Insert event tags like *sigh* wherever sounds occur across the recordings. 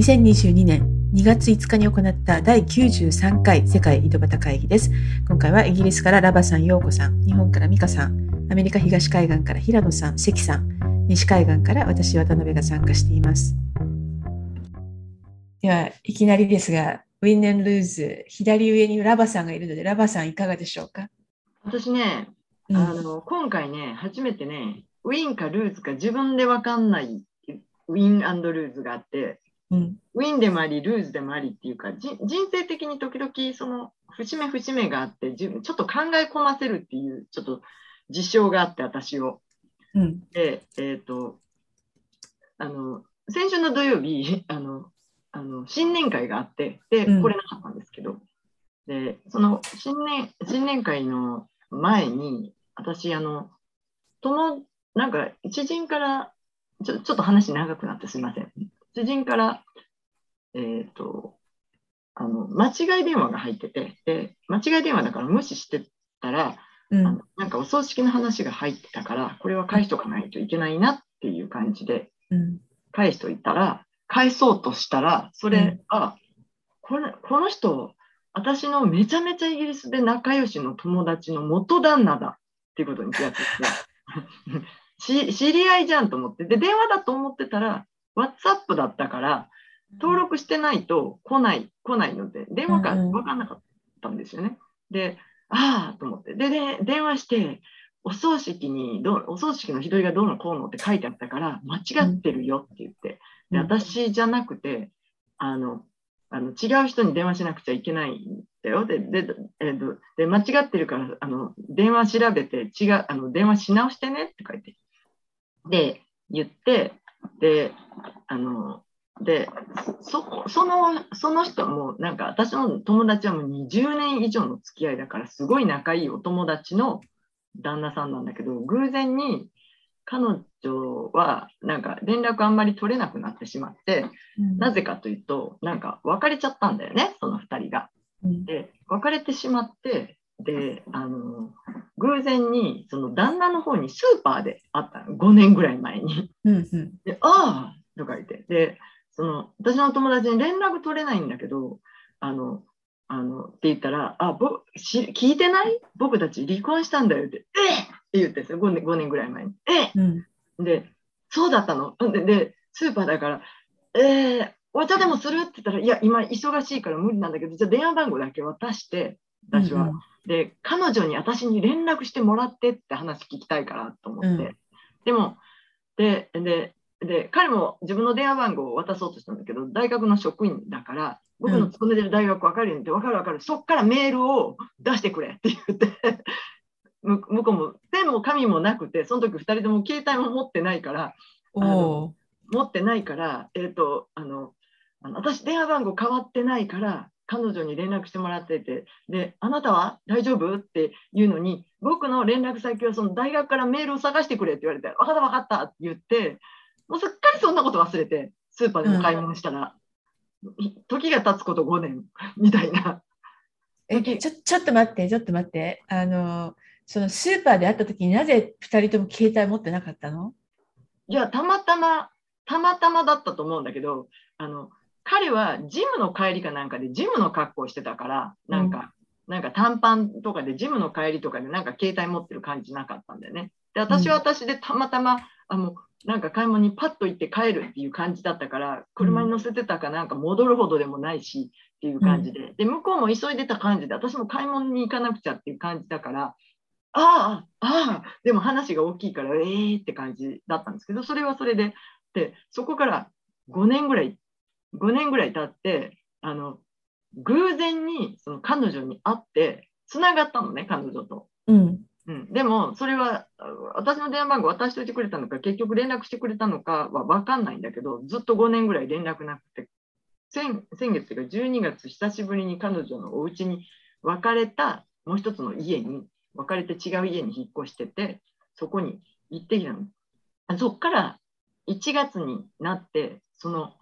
2022年2月5日に行った第93回世界井戸端会議です。今回はイギリスからラバさん、ヨーコさん、日本からミカさん、アメリカ東海岸から平野さん、関さん、西海岸から私、渡辺が参加しています。では、いきなりですが、ウィンネンルーズ、左上にラバさんがいるので、ラバさんいかがでしょうか？私ね、あの、今回ね、初めてね、ウィンかルーズか自分でわかんないウィンルーズがあって、うん、ウィンでもあり、ルーズでもありっていうか、人生的に時々その節目節目があって、ちょっと考え込ませるっていう、ちょっと事象があって、私を。うん、で、えっ、ー、と、あの、先週の土曜日、*laughs* あの、あの新年会があって、で、来れなかったんですけど、うん、で、その新年、新年会の前に、私、あの、友、なんか、知人からちょ、ちょっと話長くなってすみません。知人から、えっ、ー、と、あの、間違い電話が入ってて、で、間違い電話だから無視してたら、うん、あのなんかお葬式の話が入ってたから、これは返しとかないといけないなっていう感じで、返しといたら、返そうとしたら、それ、うん、あ、これ、この人、私のめちゃめちゃイギリスで仲良しの友達の元旦那だっていうことに気がついて、*laughs* 知り合いじゃんと思って、で、電話だと思ってたら、WhatsApp だったから、登録してないと来ない、来ないので、電話か分かんなかったんですよね。で、ああと思って。で、で電話して、お葬式にど、お葬式の日取りがどうのこうのって書いてあったから、間違ってるよって言って、で私じゃなくて、あの、あの違う人に電話しなくちゃいけないんだよ。で、で、えー、で間違ってるから、あの、電話調べて、違う、あの、電話し直してねって書いて。で、言って、で、あの、で、そ、その、その人も、なんか私の友達はもう20年以上の付き合いだから、すごい仲いいお友達の旦那さんなんだけど、偶然に彼女は、なんか連絡あんまり取れなくなってしまって、うん、なぜかというと、なんか別れちゃったんだよね、その2人が。で、別れてしまって、で、あの、偶然に、その旦那の方にスーパーで会ったの、5年ぐらい前に。うんうん、で、ああとか言って。で、その、私の友達に連絡取れないんだけど、あの、あの、って言ったら、あ、僕、聞いてない？僕たち離婚したんだよって、ええって言ってんですよ、5年 ,5 年ぐらい前に。えうん、で、そうだったの。でで、スーパーだから、ええー、お茶でもする？って言ったら、いや、今忙しいから無理なんだけど、じゃあ電話番号だけ渡して、私は。うんうん、で、彼女に私に連絡してもらってって話聞きたいからと思って。うん、でも、で、で、で、彼も自分の電話番号を渡そうとしたんだけど、大学の職員だから、僕の勤めてる大学分かるよって、分かる分かる、そっからメールを出してくれって言って。*laughs* 向こうもペンも紙もなくて、その時2人とも携帯も持ってないから、持ってないから、えっ、ー、と、あの、あの私電話番号変わってないから、彼女に連絡してもらってて、で、あなたは？大丈夫？っていうのに、僕の連絡先はその大学からメールを探してくれって言われて、分かった分かったって言って、もうすっかりそんなこと忘れて、スーパーでも買い物したら、うん、時が経つこと5年みたいな。えちょちょっと待って、ちょっと待って。あの、そのスーパーで会った時になぜ2人とも携帯持ってなかったの？いや、たまたま、たまたまだったと思うんだけど、あの、彼はジムの帰りかなんかでジムの格好してたから、なんか、うん、なんか短パンとかでジムの帰りとかでなんか携帯持ってる感じなかったんだよね。で、私は私でたまたま、あの、なんか買い物にパッと行って帰るっていう感じだったから、車に乗せてたかなんか戻るほどでもないしっていう感じで、で、向こうも急いでた感じで、私も買い物に行かなくちゃっていう感じだから、ああ、ああ、でも話が大きいから、ええー、って感じだったんですけど、それはそれで、で、そこから5年ぐらい5年ぐらい経って、あの、偶然にその彼女に会って、つながったのね、彼女と。うん。うん、でも、それは、私の電話番号渡しといてくれたのか、結局連絡してくれたのかは分かんないんだけど、ずっと5年ぐらい連絡なくて、先先月というか12月、久しぶりに彼女のお家に別れた、もう一つの家に、別れて違う家に引っ越してて、そこに行ってきたの。そっから1月になって、その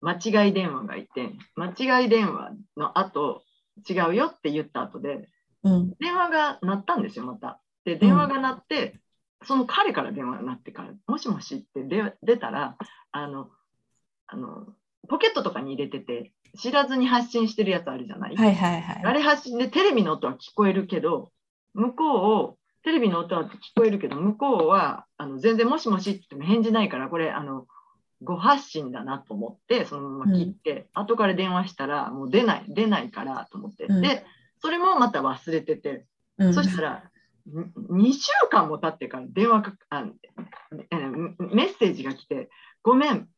間違い電話がいて、間違い電話の後、違うよって言った後で、うん、電話が鳴ったんですよ、また。で、電話が鳴って、うん、その彼から電話が鳴ってから、もしもしって出たら、あの、あの、ポケットとかに入れてて、知らずに発信してるやつあるじゃない、はいはいはい。あれ発信でテレビの音は聞こえるけど、向こうを、テレビの音は聞こえるけど、向こうはあの全然もしもしって言っても返事ないから、これ、あの、誤発信だなと思って、そのまま切って、後から電話したら、もう出ない、出ないからと思って。うん。で、それもまた忘れてて、うん。そしたら、2週間も経ってから電話かあえメッセージが来て、ごめん、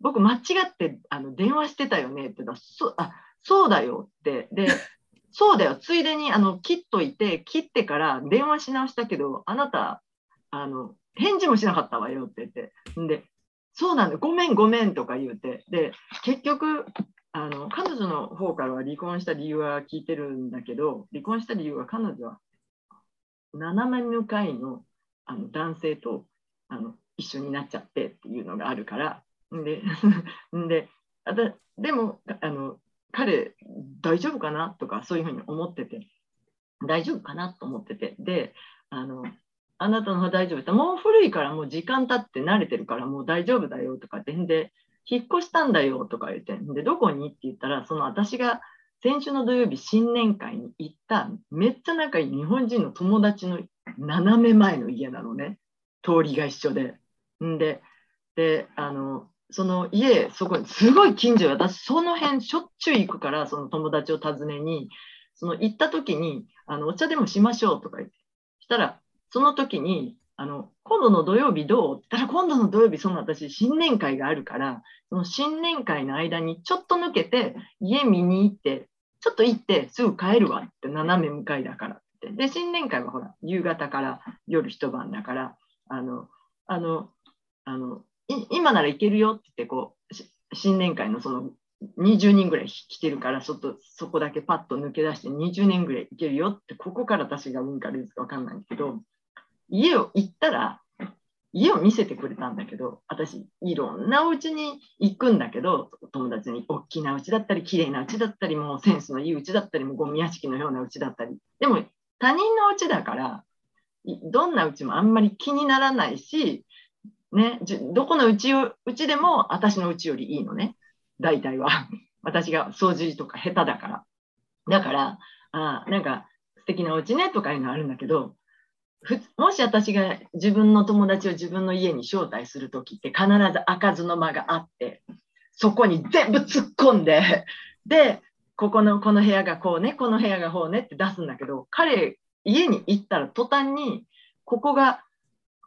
僕間違ってあの電話してたよねって言ったらそあそうだよって、で、*laughs* そうだよ、ついでにあの切っといて、切ってから電話し直したけど、あなた、あの返事もしなかったわよって言って、んで、そうなんだ、ごめん、ごめんとか言うて、で、結局、あの彼女の方からは離婚した理由は聞いてるんだけど、離婚した理由は彼女は斜め向かいのあの男性とあの一緒になっちゃってっていうのがあるから、で、*laughs* ででもあの彼大丈夫かなとかそういうふうに思ってて、大丈夫かなと思ってて、で、あのあなたの方大丈夫って、もう古いからもう時間経って慣れてるからもう大丈夫だよとかってんで、引っ越したんだよとか言って、で、どこにって言ったら、その私が先週の土曜日新年会に行っためっちゃ仲いい日本人の友達の斜め前の家なのね通りが一緒で。んでであのその家そこにすごい近所私その辺しょっちゅう行くからその友達を訪ねにその行った時にあのお茶でもしましょうとか言ってしたらその時にあの今度の土曜日どうって言ったら今度の土曜日その私新年会があるからその新年会の間にちょっと抜けて家見に行ってちょっと行ってすぐ帰るわって斜め向かいだからって。で新年会はほら夕方から夜一晩だからあのあのあの今なら行けるよって言ってこう新年会のその20人ぐらい来てるからそとそこだけパッと抜け出して20年ぐらい行けるよってここから私が運かルーズか分かんないけど家を行ったら家を見せてくれたんだけど私いろんなお家に行くんだけど友達に大きな家だったり綺麗な家だったりもうセンスのいい家だったりもうゴミ屋敷のような家だったり。でも他人の家だからどんな家もあんまり気にならないし、ね、どこの家を家でも私の家よりいいのね。大体は。*laughs* 私が掃除とか下手だから。だからあなんか素敵なお家ねとかいうのあるんだけど *laughs* もし私が自分の友達を自分の家に招待するときって必ず開かずの間があってそこに全部突っ込んで *laughs* でここのこの部屋がこうねこの部屋がこうねって出すんだけど彼家に行ったら途端にここが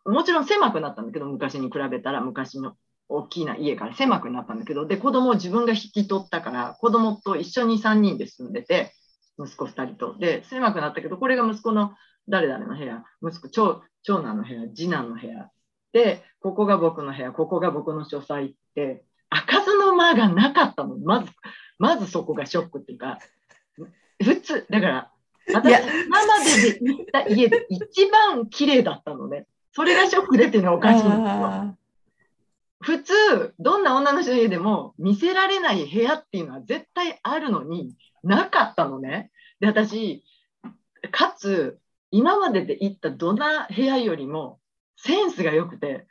もちろん狭くなったんだけど昔に比べたら昔の大きな家から狭くなったんだけどで子供を自分が引き取ったから子供と一緒に3人で住んでて息子2人と。で狭くなったけどこれが息子の誰々の部屋、息子、長長男の部屋、次男の部屋。で、ここが僕の部屋、ここが僕の書斎って、開かずの間がなかったの。まず、まずそこがショックっていうか、普通、だから、私、や今までで行った家で一番綺麗だったのね。それがショックでっていうのはおかしいんですよ。あ普通、どんな女の人の家でも見せられない部屋っていうのは絶対あるのになかったのね。で、私、かつ、今までで行ったどんな部屋よりもセンスが良くて、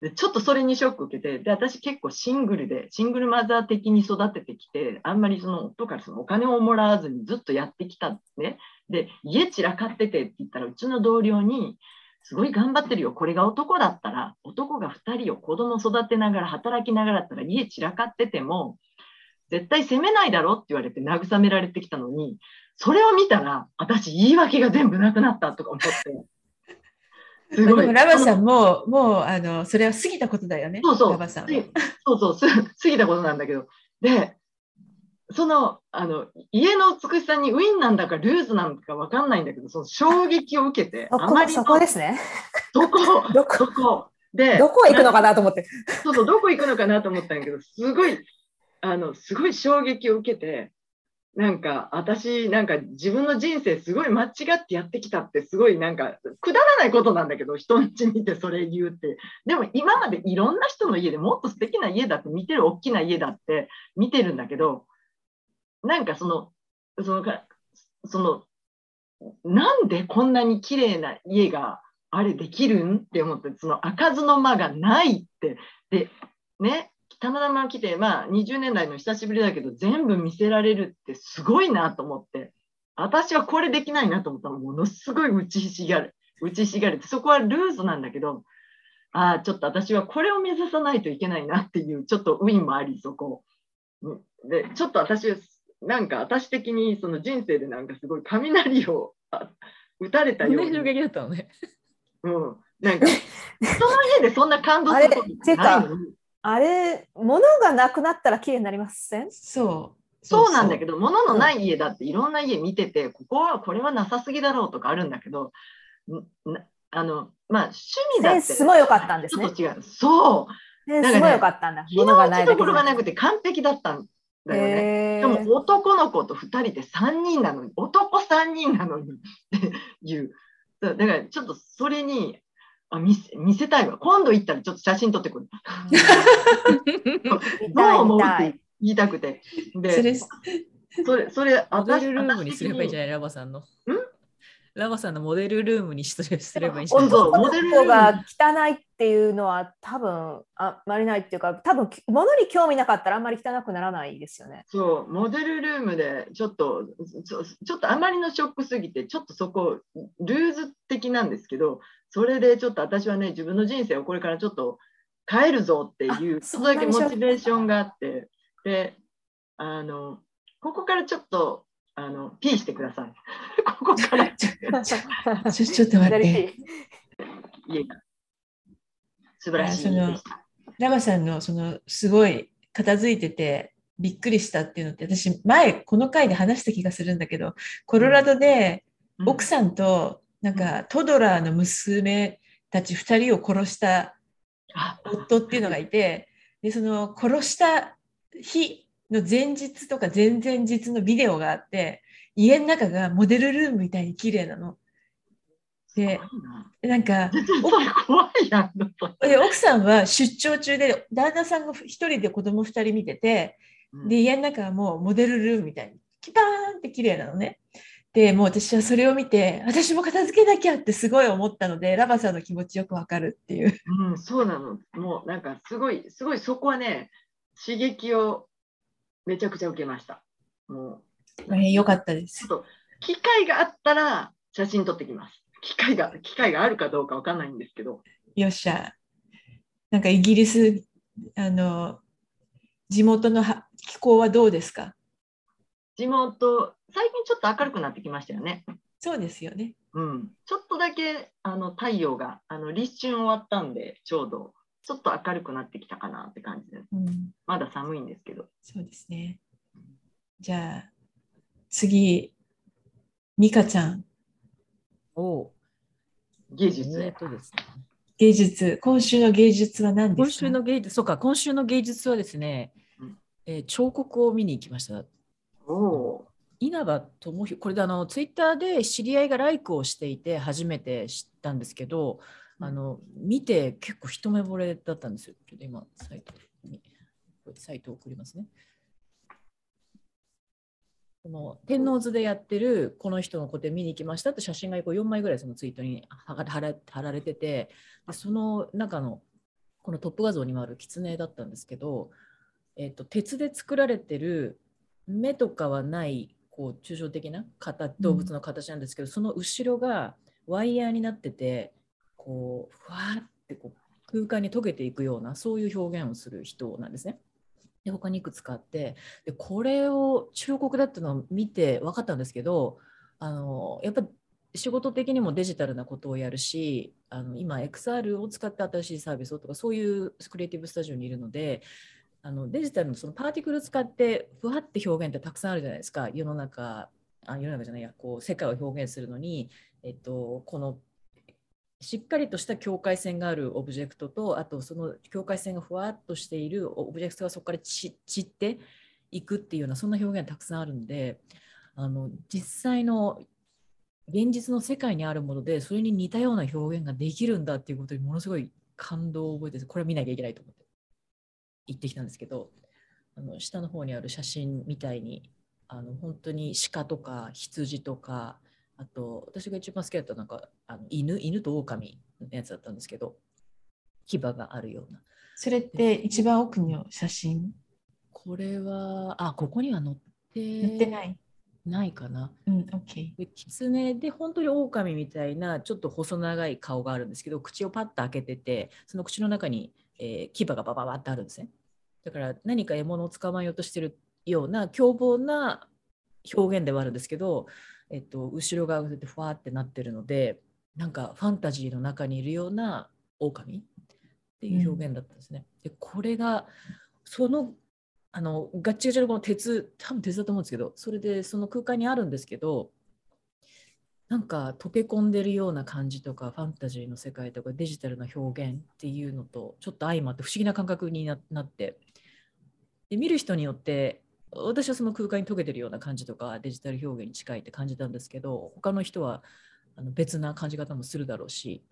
でちょっとそれにショック受けて、で、私結構シングルで、シングルマザー的に育ててきて、あんまりその夫からそのお金をもらわずにずっとやってきたんですね。で、家散らかっててって言ったら、うちの同僚に、すごい頑張ってるよ。これが男だったら、男が2人を子供育てながら働きながらだったら家散らかってても、絶対責めないだろって言われて慰められてきたのに、それを見たら、私言い訳が全部なくなったとか思って。*laughs* すごい。でもラバさんも、もう、あの、それは過ぎたことだよね。そうそうラバさんは。そうそう、す過ぎたことなんだけど。で、その、あの、家の美しさにウィンなんだかルーズなんだかわかんないんだけど、その衝撃を受けて、そこそこですね。どこ、*laughs* どこ？どこ、で、どこ行くのかなと思って。そうそう、どこ行くのかなと思ったんだけど、すごい、あの、すごい衝撃を受けて、なんか、私、なんか自分の人生すごい間違ってやってきたって、すごいなんか、くだらないことなんだけど、人ん家にいてそれ言うって。でも今までいろんな人の家でもっと素敵な家だって見てる、大きな家だって見てるんだけど、なんかその、そのか、その、なんでこんなに綺麗な家があれできるん？って思って、その開かずの間がないって、で、ね、たまたま来て、まあ、20年来の久しぶりだけど、全部見せられるってすごいなと思って、私はこれできないなと思ったら、ものすごい打ちひしがる。打ちひしがれて、そこはルーズなんだけど、ああ、ちょっと私はこれを目指さないといけないなっていう、ちょっとウィンもあり、そこ。うんで、ちょっと私、なんか私的にその人生でなんかすごい雷をあ打たれたような衝撃だったのね。うん、なんか、人の家でそんな感動することないのに、あれ、物がなくなったら綺麗になりません？そう。そうなんだけど。ど、物のない家だっていろんな家見てて、ここは、これはなさすぎだろうとかあるんだけど、あの、まあ、趣味だセンって。スも良かったんですねちょっ。と違う。そう。センスも良かったんだ。気物がのないだけじゃ置きどころがなくて完璧だったんだよね。へでもー男の子と2人で3人なのに、男3人なのにっていうだからちょっとそれにあ見せ見せたいわ。今度行ったらちょっと写真撮ってくる。*laughs* 見どう思う？って。言いたくて。で、それ、それ、それ、モデルルームにすればいいんじゃない？ラバさんの。ラバさんのモデルルームにしすればいいんじゃない？本当男の子が汚いっていうのは多分あまりないっていうか多分物に興味なかったらあんまり汚くならないですよね。そう、モデルルームでちょっとちょ、ちょっとあまりのショックすぎて、ちょっとそこ、ルーズ的なんですけど、それでちょっと私はね、自分の人生をこれからちょっと変えるぞっていう、そとだけモチベーションがあって、で、あの、ここからちょっと、あの、ピーしてください。*laughs* ここから *laughs* ちょちょっと待って。家が。素晴らしい。ラバさんのそのすごい片付いててびっくりしたっていうのって私前この回で話した気がするんだけどコロラドで奥さんとなんかトドラーの娘たち2人を殺したあ。夫っていうのがいてでその殺した日の前日とか前々日のビデオがあって家の中がモデルルームみたいに綺麗なの。でな。んか *laughs* 奥さんは出張中で旦那さんが一人で子供二人見ててで家の中はもうモデルルームみたいにキパーンって綺麗なのね。でもう私はそれを見て私も片付けなきゃってすごい思ったのでラバさんの気持ちよくわかるっていう。*laughs* うん、そうなの。もうなんかすごい、すごいそこはね、刺激をめちゃくちゃ受けました。もう、大変良かったです。機会があったら写真撮ってきます。機会が、機会があるかどうかわかんないんですけど。よっしゃ。なんかイギリスあの地元のは気候はどうですか？地元、最近ちょっと明るくなってきましたよね。そうですよね。うん。ちょっとだけあの太陽が、あの立春終わったんで、ちょうど、ちょっと明るくなってきたかなって感じです。うん、まだ寒いんですけど。そうですね。じゃあ次、ミカちゃん、お芸術えっとですね。芸術、今週の芸術は何ですか？今週の芸術、そうか、今週の芸術はですねうん、えー彫刻を見に行きました。おお稲葉智弘、これであのツイッターで知り合いがライクをしていて初めて知ったんですけど、うんあの見て結構一目惚れだったんですよ。ちょっと今サイトにサイトを送りますね。この天王洲でやってるこの人の個展見に行きましたって写真がこう4枚ぐらいそのツイートに貼られててでその中のこのトップ画像にもある狐だったんですけど、えっと鉄で作られてる目とかはないこう抽象的な形動物の形なんですけど、その後ろがワイヤーになっててこうふわーってこう空間に溶けていくようなそういう表現をする人なんですね。で他にいくつかあってでこれを彫刻だっていうのを見て分かったんですけどあのやっぱ仕事的にもデジタルなことをやるしあの今 XR を使って新しいサービスをとかそういうクリエイティブスタジオにいるのであのデジタルのそのパーティクル使ってふわって表現ってたくさんあるじゃないですか。世の中あ世の中じゃないやこう世界を表現するのに、えっと、このしっかりとした境界線があるオブジェクトとあとその境界線がふわっとしているオブジェクトがそこから散っていくっていうようなそんな表現たくさんあるんであの実際の現実の世界にあるものでそれに似たような表現ができるんだっていうことにものすごい感動を覚えてこれは見なきゃいけないと思って。行ってきたんですけどあの下の方にある写真みたいにあの本当に鹿とか羊とかあと私が一番好きだったのがあの犬犬と狼のやつだったんですけど牙があるような。それって一番奥の写真？これは、あ、ここには載って載ってない？ないかな。うん、OK。で狐で本当に狼みたいなちょっと細長い顔があるんですけど口をパッと開けててその口の中に、えー牙がバババってあるんですねだから何か獲物を捕まえようとしてるような凶暴な表現ではあるんですけど、えっと、後ろ側がそうやってふわってなってるのでなんかファンタジーの中にいるような狼っていう表現だったんですね。でこれがそのあのガッチガチのこの鉄多分鉄だと思うんですけどそれでその空間にあるんですけどなんか溶け込んでるような感じとかファンタジーの世界とかデジタルな表現っていうのとちょっと相まって不思議な感覚になってで見る人によって私はその空間に溶けてるような感じとかデジタル表現に近いって感じたんですけど他の人はあの別な感じ方もするだろうし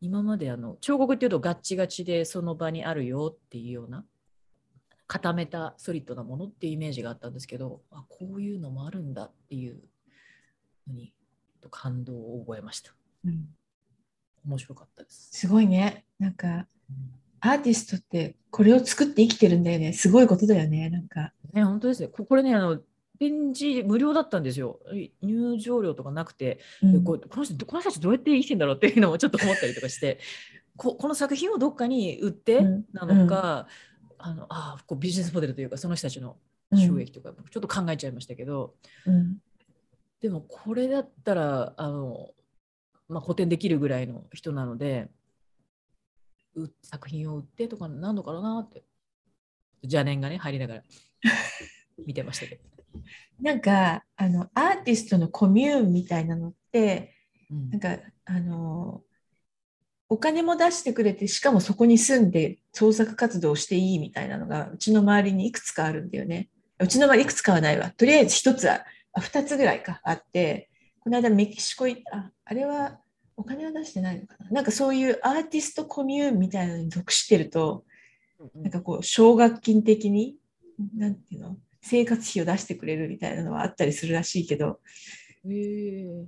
今まであの彫刻っていうとガッチガチでその場にあるよっていうような固めたソリッドなものっていうイメージがあったんですけどあこういうのもあるんだっていうのにと感動を覚えました。うん、面白かったです、すごいね。なんか、アーティストってこれを作って生きてるんだよね。すごいことだよね。なんか、ね本当ですねここれねあの展示無料だったんですよ。入場料とかなくて。うん。でこの人この人たちどうやって生きてんだろうっていうのもちょっと思ったりとかして。*laughs* ここの作品をどっかに売ってうん。なのか、あのあこうビジネスモデルというかその人たちの収益とかちょっと考えちゃいましたけど、うん。でもこれだったらあの、まあ、補填できるぐらいの人なので。う作品を売ってとかなんのかなって邪念がね入りながら *laughs* 見てましたけど。なんかあのアーティストのコミューンみたいなのってうんなんかあのお金も出してくれてしかもそこに住んで創作活動をしていいみたいなのがうちの周りにいくつかあるんだよね。うちの周りいくつかはないわ。とりあえず一つはあ二つぐらいかあってこの間メキシコ行ったああれはお金は出してないのかな？なんかそういうアーティストコミューンみたいなのに属してるとなんかこう奨学金的になんていうの？生活費を出してくれるみたいなのはあったりするらしいけど、へえ。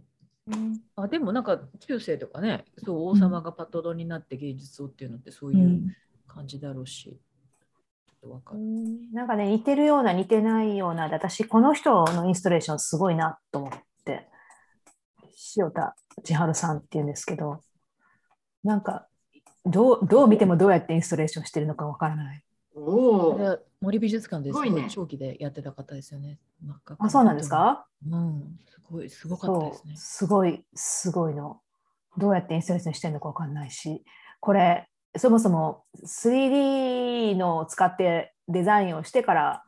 あでもなんか中世とかねそう王様がパトロンになって芸術をっていうのってそうういうん。感じだろうし、ちょっとわかる。なんかね、似てるような、似てないようなで、私、この人のインストレーションすごいなと思って、塩田千春さんっていうんですけど、なんか、どうどう見てもどうやってインストレーションしてるのかわからない。お森美術館ですごいねい長期でやってた方ですよね。あ、そうなんですか？うん、すごい、すごかったですね。そうすごい、すごいの。どうやってインストレーションしてるのかわかんないし、これ、そもそも 3D のを使ってデザインをしてから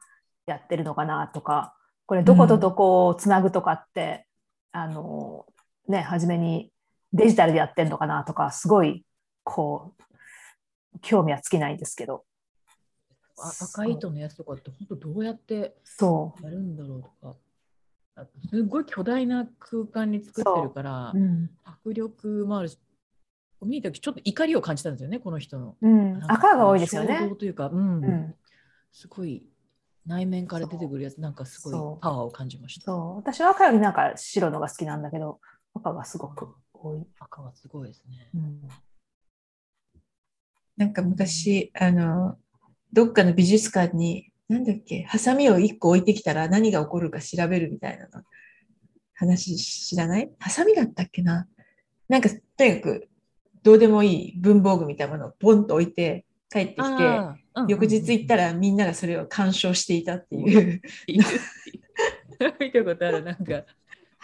やってるのかなとか、これどことどこをつなぐとかって、あの、ね、初めにデジタルでやってるのかなとか、すごい、こう、興味は尽きないんですけど、あ赤い糸のやつとかって本当どうやってそやるんだろうとか。あすごい巨大な空間に作ってるからう。う、ん。迫力もあるし、見た時ちょっと怒りを感じたんですよね、この人の。うん、赤が多いですよ衝ね動。というか、うん、うん。すごい内面から出てくるやつ、なんかすごいパワーを感じました。そう。私は赤よりなんか白のが好きなんだけど、赤がすごく多い。赤はすごいですね。うんなんか昔、あの、どっかの美術館に、なんだっけ、ハサミを1個置いてきたら何が起こるか調べるみたいなの話知らない？ハサミだったっけな？なんか、とにかく、どうでもいい文房具みたいなものをポンと置いて帰ってきて、翌日行ったららみんながそれを鑑賞していたっていう。*laughs* 見たことある、なんか。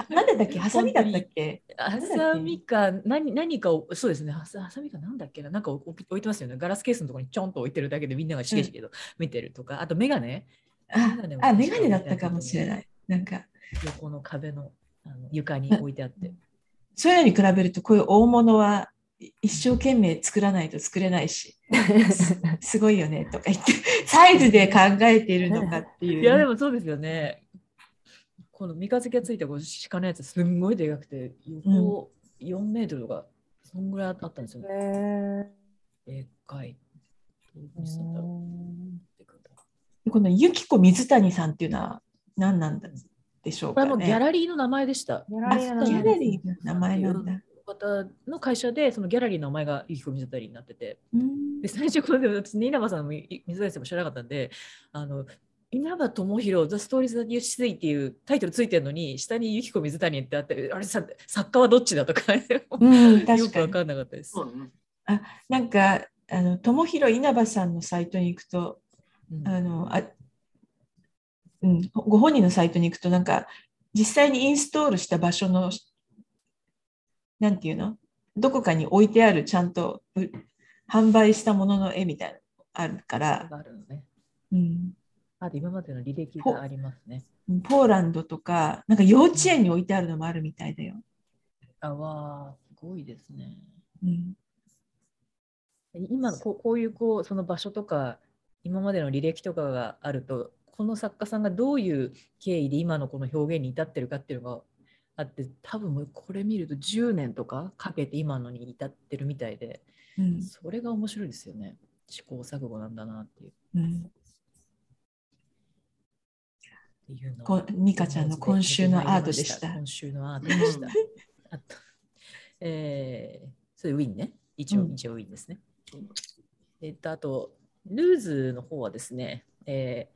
なんだっけ？ハサミだったっけ？ハサミか何何かを、そうですね、ハサハサミかなんだっけな、なんか置いてますよね。ガラスケースのところにちょんと置いてるだけでみんながしげしげと見てるとか、あとメガネ、あメガネもあ、メガネだったかもしれない。なんか、横の壁のあの床に置いてあって。そういうのに比べると、こういう大物は一生懸命作らないと作れないし、す *laughs* ごいよねとか言って、サイズで考えているのかっていう。いや、でもそうですよね。この三日月がついた鹿のやつ、すんごいでかくて、横4メートルとか、そんぐらいあったんですよね。へでっかい。このゆきこ水谷さんっていうのは何なんでしょうかこれはもうギャね。ラリーの名前でした。ギャラリーの名前なんだ。方の会社でそのギャラリーの名前がゆきこ水谷になっててうんで最初これで私稲葉さんもい水谷さんも知らなかったんであの稲葉智弘「The Stories That You See」っていうタイトルついてるのに下にゆきこ水谷ってあってあれさ作家はどっちだとか、うん、かに。く分かんなかったです。そうね。なんか、あの、友広稲葉さんのサイトに行くと、うんあの、あ、うん、ご本人のサイトに行くと、なんか、実際にインストールした場所の、なんていうの？どこかに置いてある、ちゃんとう販売したものの絵みたいなのあるから、があるのね。うん、あと今までの履歴がありますね。ポーランドとか、なんか幼稚園に置いてあるのもあるみたいだよ。あわーすごいですね。うん、今こうこういうこうその場所とか今までの履歴とかがあるとこの作家さんがどういう経緯で今のこの表現に至ってるかっていうのがあって多分もうこれ見ると10年とかかけて今のに至ってるみたいでうん、それが面白いですよね試行錯誤なんだなっていううん。っていうのをこ美香ちゃんの今週のアートでした今週のアートでした。あと、*laughs* えー、それウィンね。一応、うん一応ウィンですね。えっと、あと、ルーズの方はですね、え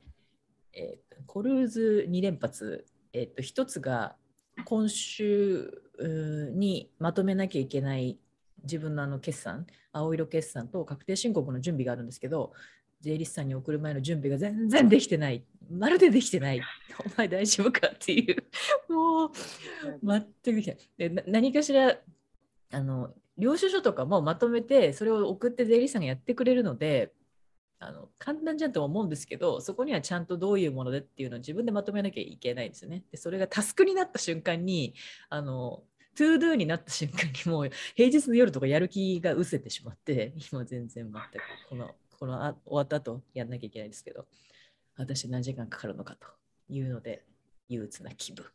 ーえーコルーズ2連発、えっと、一つが今週にまとめなきゃいけない自分のあの決算、青色決算と確定申告の準備があるんですけど、税理士さんに送る前の準備が全然できてない。まるでできてない。お前大丈夫かっていう。もう、全くできない。で何かしら、あの、領収書とかもまとめて、それを送って税理士さんがやってくれるので、あの簡単じゃんとは思うんですけど、そこにはちゃんとどういうものでっていうのを自分でまとめなきゃいけないんですよね。で、それがタスクになった瞬間に、あの、 to do になった瞬間にもう平日の夜とかやる気が失せてしまって、今全然全くこの、このあ終わった後やんなきゃいけないですけど、私何時間かかるのかというので、憂鬱な気分。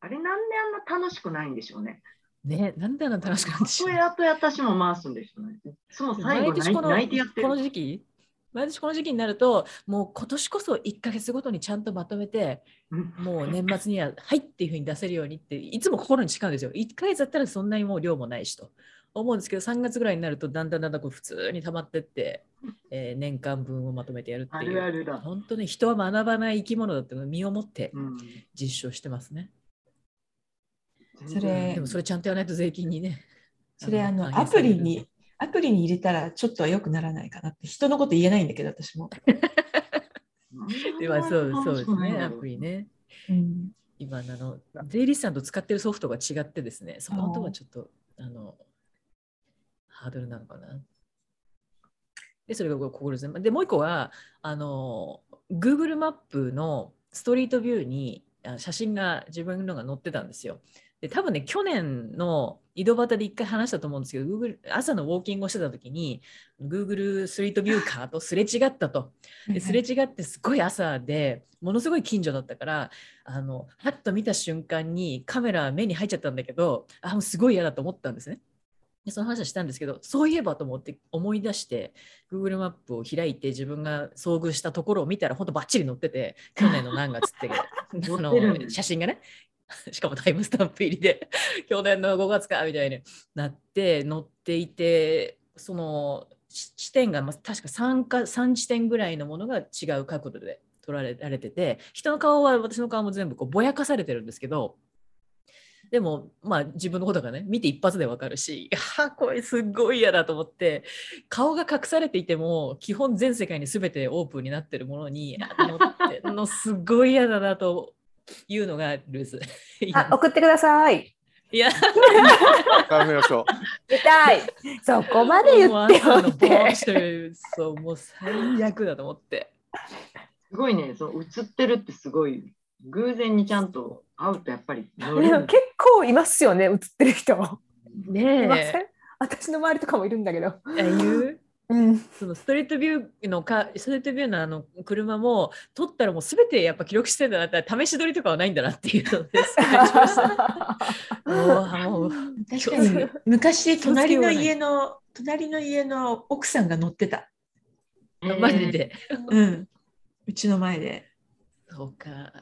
あれなんであんな楽しくないんでしょうね。ね、なんであんな楽しくなんでしょうそれ後私も回すんですよね。いつも最後泣い毎年この泣いてやってこのる。時期？毎年この時期になるともう今年こそ1ヶ月ごとにちゃんとまとめてうんもう年末には「はい」っていうふうに出せるようにっていつも心に誓うんですよ1ヶ月だったらそんなにもう量もないしと思うんですけど3月ぐらいになるとだんだんだんだんこう普通に溜まってって、えー年間分をまとめてやるってあいう。るあるだ。本当に人は学ばない生き物だっていうのを身をもってうん。実証してますね、それでもそれちゃんとやらないと税金にね。それあのアプリに、アプリに入れたらちょっとは良くならないかなって、人のこと言えないんだけど、私も。*laughs* ではそうそうですね。アプリね。うん、今あの税理士さんと使ってるソフトが違ってですね、そこのとこはちょっとあのハードルなのかな。で、それが心強い。で、もう一個は、あの、Google マップのストリートビューにあ写真が自分のが載ってたんですよ。で、多分ね、去年の井戸端で一回話したと思うんですけど、Google 朝のウォーキングをしてた時に、Google ストリートビューカーとすれ違ったと。ですれ違ってすごい朝でものすごい近所だったからあのはっと見た瞬間にカメラ目に入っちゃったんだけどあもうすごい嫌だと思ったんですね。でその話はしたんですけどそういえばと思って思い出して Google マップを開いて自分が遭遇したところを見たら本当バッチリ載ってて去年の何月って *laughs* あの写真がね。*laughs* しかもタイムスタンプ入りで *laughs* 去年の5月かみたいになって載っていてそのし地点がまあ確か 3, か3地点ぐらいのものが違う角度で撮られられてて人の顔は私の顔も全部こうぼやかされてるんですけどでもまあ自分のことがね見て一発でわかるし *laughs* あこれすっごい嫌だと思って顔が隠されていても基本全世界に全てオープンになってるものに *laughs* あ載ってんのすっごい嫌だなというのがルーズ。い *laughs* あや送ってください。いや考えましょ見たい。そこまで言ってて。してるそうもう最悪だと思って。すごいね、その映ってるってすごい、偶然にちゃんと会うとやっぱり。結構いますよね、映ってる人。ねいませえ。ん？私の周りとかもいるんだけど。ああいう？*laughs* うん。そのストリートビューのかストリートビューのあの車も撮ったらもうすべてやっぱ記録してんだなって試し撮りとかはないんだなっていうのです *laughs* 昔隣の家の隣の家の奥さんが乗ってた、えーマジで。うん、うちの前でそうか。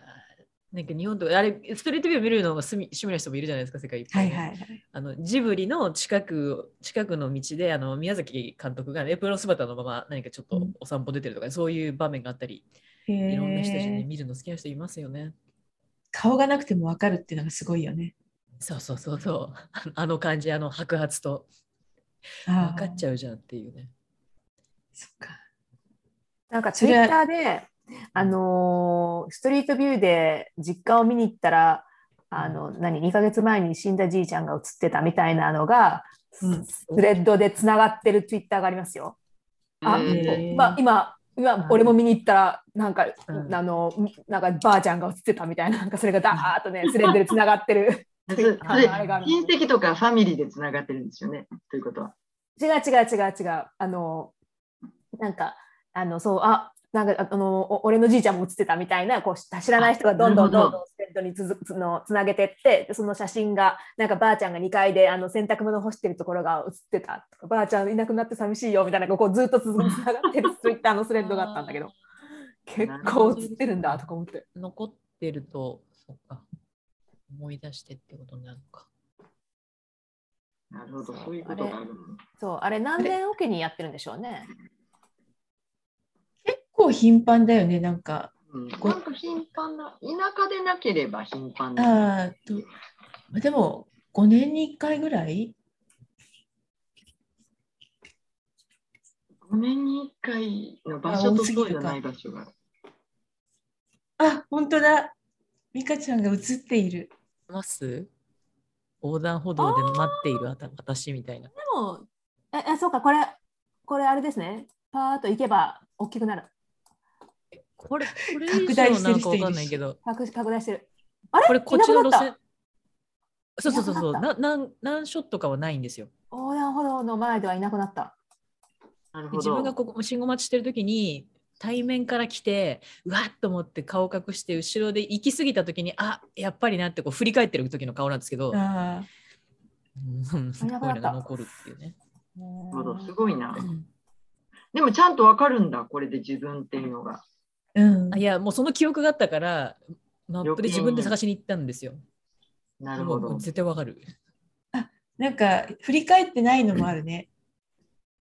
なんか日本とかあれストリートビュー見るのが趣味趣味な人もいるじゃないですか世界いっぱいね、はいはいはい。あのジブリの近く近くの道であの宮崎監督がエプロン姿のまま何かちょっとお散歩出てるとか、そういう場面があったりいいろんな人たちね見るの好きな人いますよね。顔がなくてもわかるっていうのがすごいよね。そうそうそうそう *laughs* あの感じあの白髪とあ分かっちゃう。ゃうじゃんっていうね。そっか。なんかツイッターで、あのーストリートビューで実家を見に行ったら、あの何2ヶ月前に死んだじいちゃんが写ってたみたいなのが、うん。スレッドでつながってるツイッターがありますよ。あ、まあ、今今俺も見に行ったらなんか、うん。あのみなんかばあちゃんが写ってたみたいななんかそれがダーッとねスレッドでつながってる。*laughs* *laughs* 親戚とかファミリーでつながってるんですよね。ということは。違う違う違う違う。あのなんかあのそうあなんかあのお俺のじいちゃんも写ってたみたいなこう知らない人がどんどんど。どんどんスレッドにつづつのつなげてってでその写真がなんかばあちゃんが2階であの洗濯物干してるところが写ってたとかばあちゃんいなくなって寂しいよみたいなこうずっとつ *laughs* つながってるツイッターのスレッドがあったんだけど結構写ってるんだとか思って。残ってると、そっか、思い出してってことになるのか。なるほど、そういうことがあるの。そうあれ何年おきにやってるんでしょうね。結構頻繁だよね、なんか。うん、なんごか頻繁な、田舎でなければ頻繁な。ああと、でも5年に1回ぐらい？5年に1回の場所とそうじゃない場所がある。あ、本当だ。美香ちゃんが映っている。ます？横断歩道で待っているあた私みたいな。でもええそうかこれこれあれですねパーッと行けば大きくなるこれ、これ拡大してる人いるし。以上なんかわかんないけど、拡拡大してる。あれ？これこっちの路線。そうそうそうそう。いなくななん、何ショットかはないんですよ。横断歩道の前ではいなくなった。なるほど。自分がここ信号待ちしてる時に対面から来てうわっと思って顔隠して後ろで行き過ぎた時にあやっぱりなってこう振り返ってる時の顔なんですけど、あうん。すごいのが残るっていうね。ななるほど、すごいな。でもちゃんとわかるんだ、これで自分っていうのが。あ、うんあ。いやもうその記憶があったからマップで自分で探しに行ったんですよ。なるほど。絶対わかる。なんか、振り返ってないのもあるね。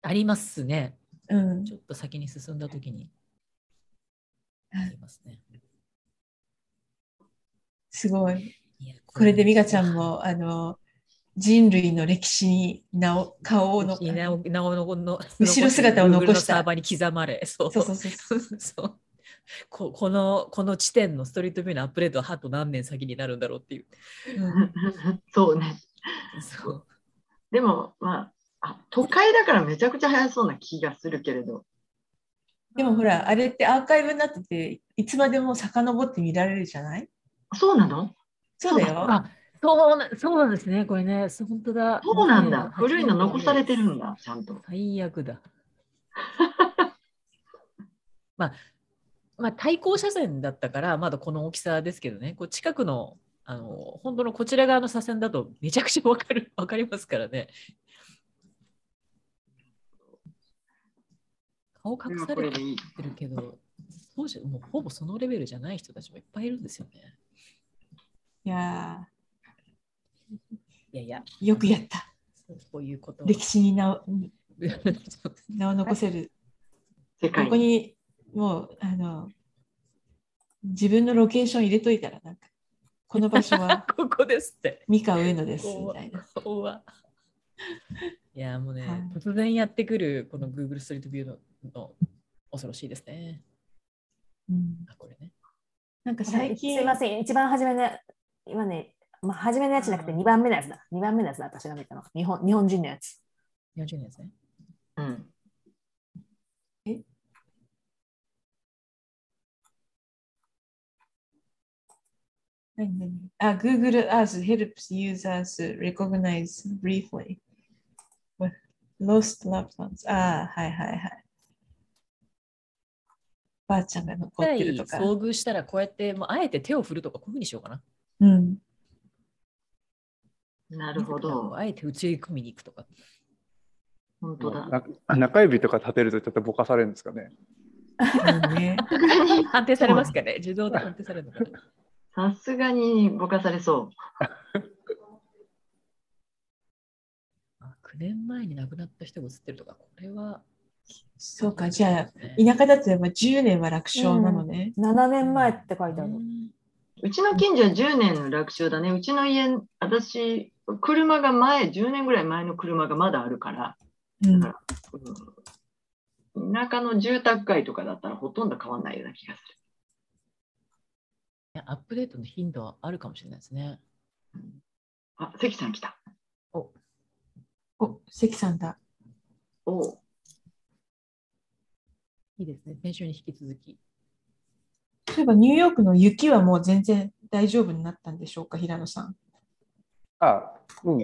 ありますね。うんち。ょっと先に進んだ時にうんありますね。すごい。いやこれで美香ちゃんも、あの、人類の歴史に名を、顔をの、いいなおなおのの後ろ姿を残したサーバーに刻まれ、そうそうそうそう。*laughs* ここのこの地点のストリートビューのアップデートはあと何年先になるんだろうっていう。うんそうね。*laughs* そうでも、まあ、あ、都会だからめちゃくちゃ早そうな気がするけれど。でもほら、あれってアーカイブになってて、いつまでも遡って見られるじゃない？そうなの？そうだよ。あそうなそうなんですね、これね、そう本当だ。そうなんだ。2008古いの残されてるんだ、ちゃんと。最悪だ。*laughs* まあ、まあ、対向車線だったから、まだこの大きさですけどね、こう近くの、あの、本当のこちら側の車線だとめちゃくちゃわかる、*laughs* わかりますからね。顔隠されて。るけど、そうじゃ、もうほぼそのレベルじゃない人たちもいっぱいいるんですよね。いやいやいや、ーよくやった。そうこういうことは。歴史に名を *laughs* 名を残せる。こ世界こに、もう、あの、自分のロケーション入れといたら、なんか、この場所は *laughs* ここですって。三河上野です、みたいな。怖いやもうね、はい突然やってくるこの Google ストリートビューのの恐ろしいですね。うんあこれね。なんかす最近、いません、一番初めの、今ね、まあ、初めのやつじゃなくて2番目のやつだ。2番目のやつだ、私が見たの。日本日本人のやつ。40年ですね。うん。何？何？あ、Google Earth helps users recognize briefly lost loved ones. ああ、はいはいはい。ばあちゃんが残ってるとか。遭遇したらこうやって、もうあえて手を振るとかこういうふうにしようかな。うん。なるほど。あえて映り込みに行くとか。本当だ。な中指とか立てるとちょっとぼかされるんですかね。うんね、*laughs* 判定されますかね？自動で判定されるのかなさすがにぼかされそあ9年前に亡くなった人が写ってるとか、これは。そうか、じゃあ、田舎だとやっぱ10年は楽勝なのね。7年前って書いてある。う。うちの近所は10年の楽勝だね。うちの家、私、車が前、10年ぐらい前の車がまだあるから、うんうん田舎の住宅街とかだったらほとんど変わんないような気がする。アップデートの頻度はあるかもしれないですね。あ、関さん来た。お、関さんだ。おういいですね。先週に引き続き。そういえばニューヨークの雪はもう全然大丈夫になったんでしょうか、平野さん。あ、うん。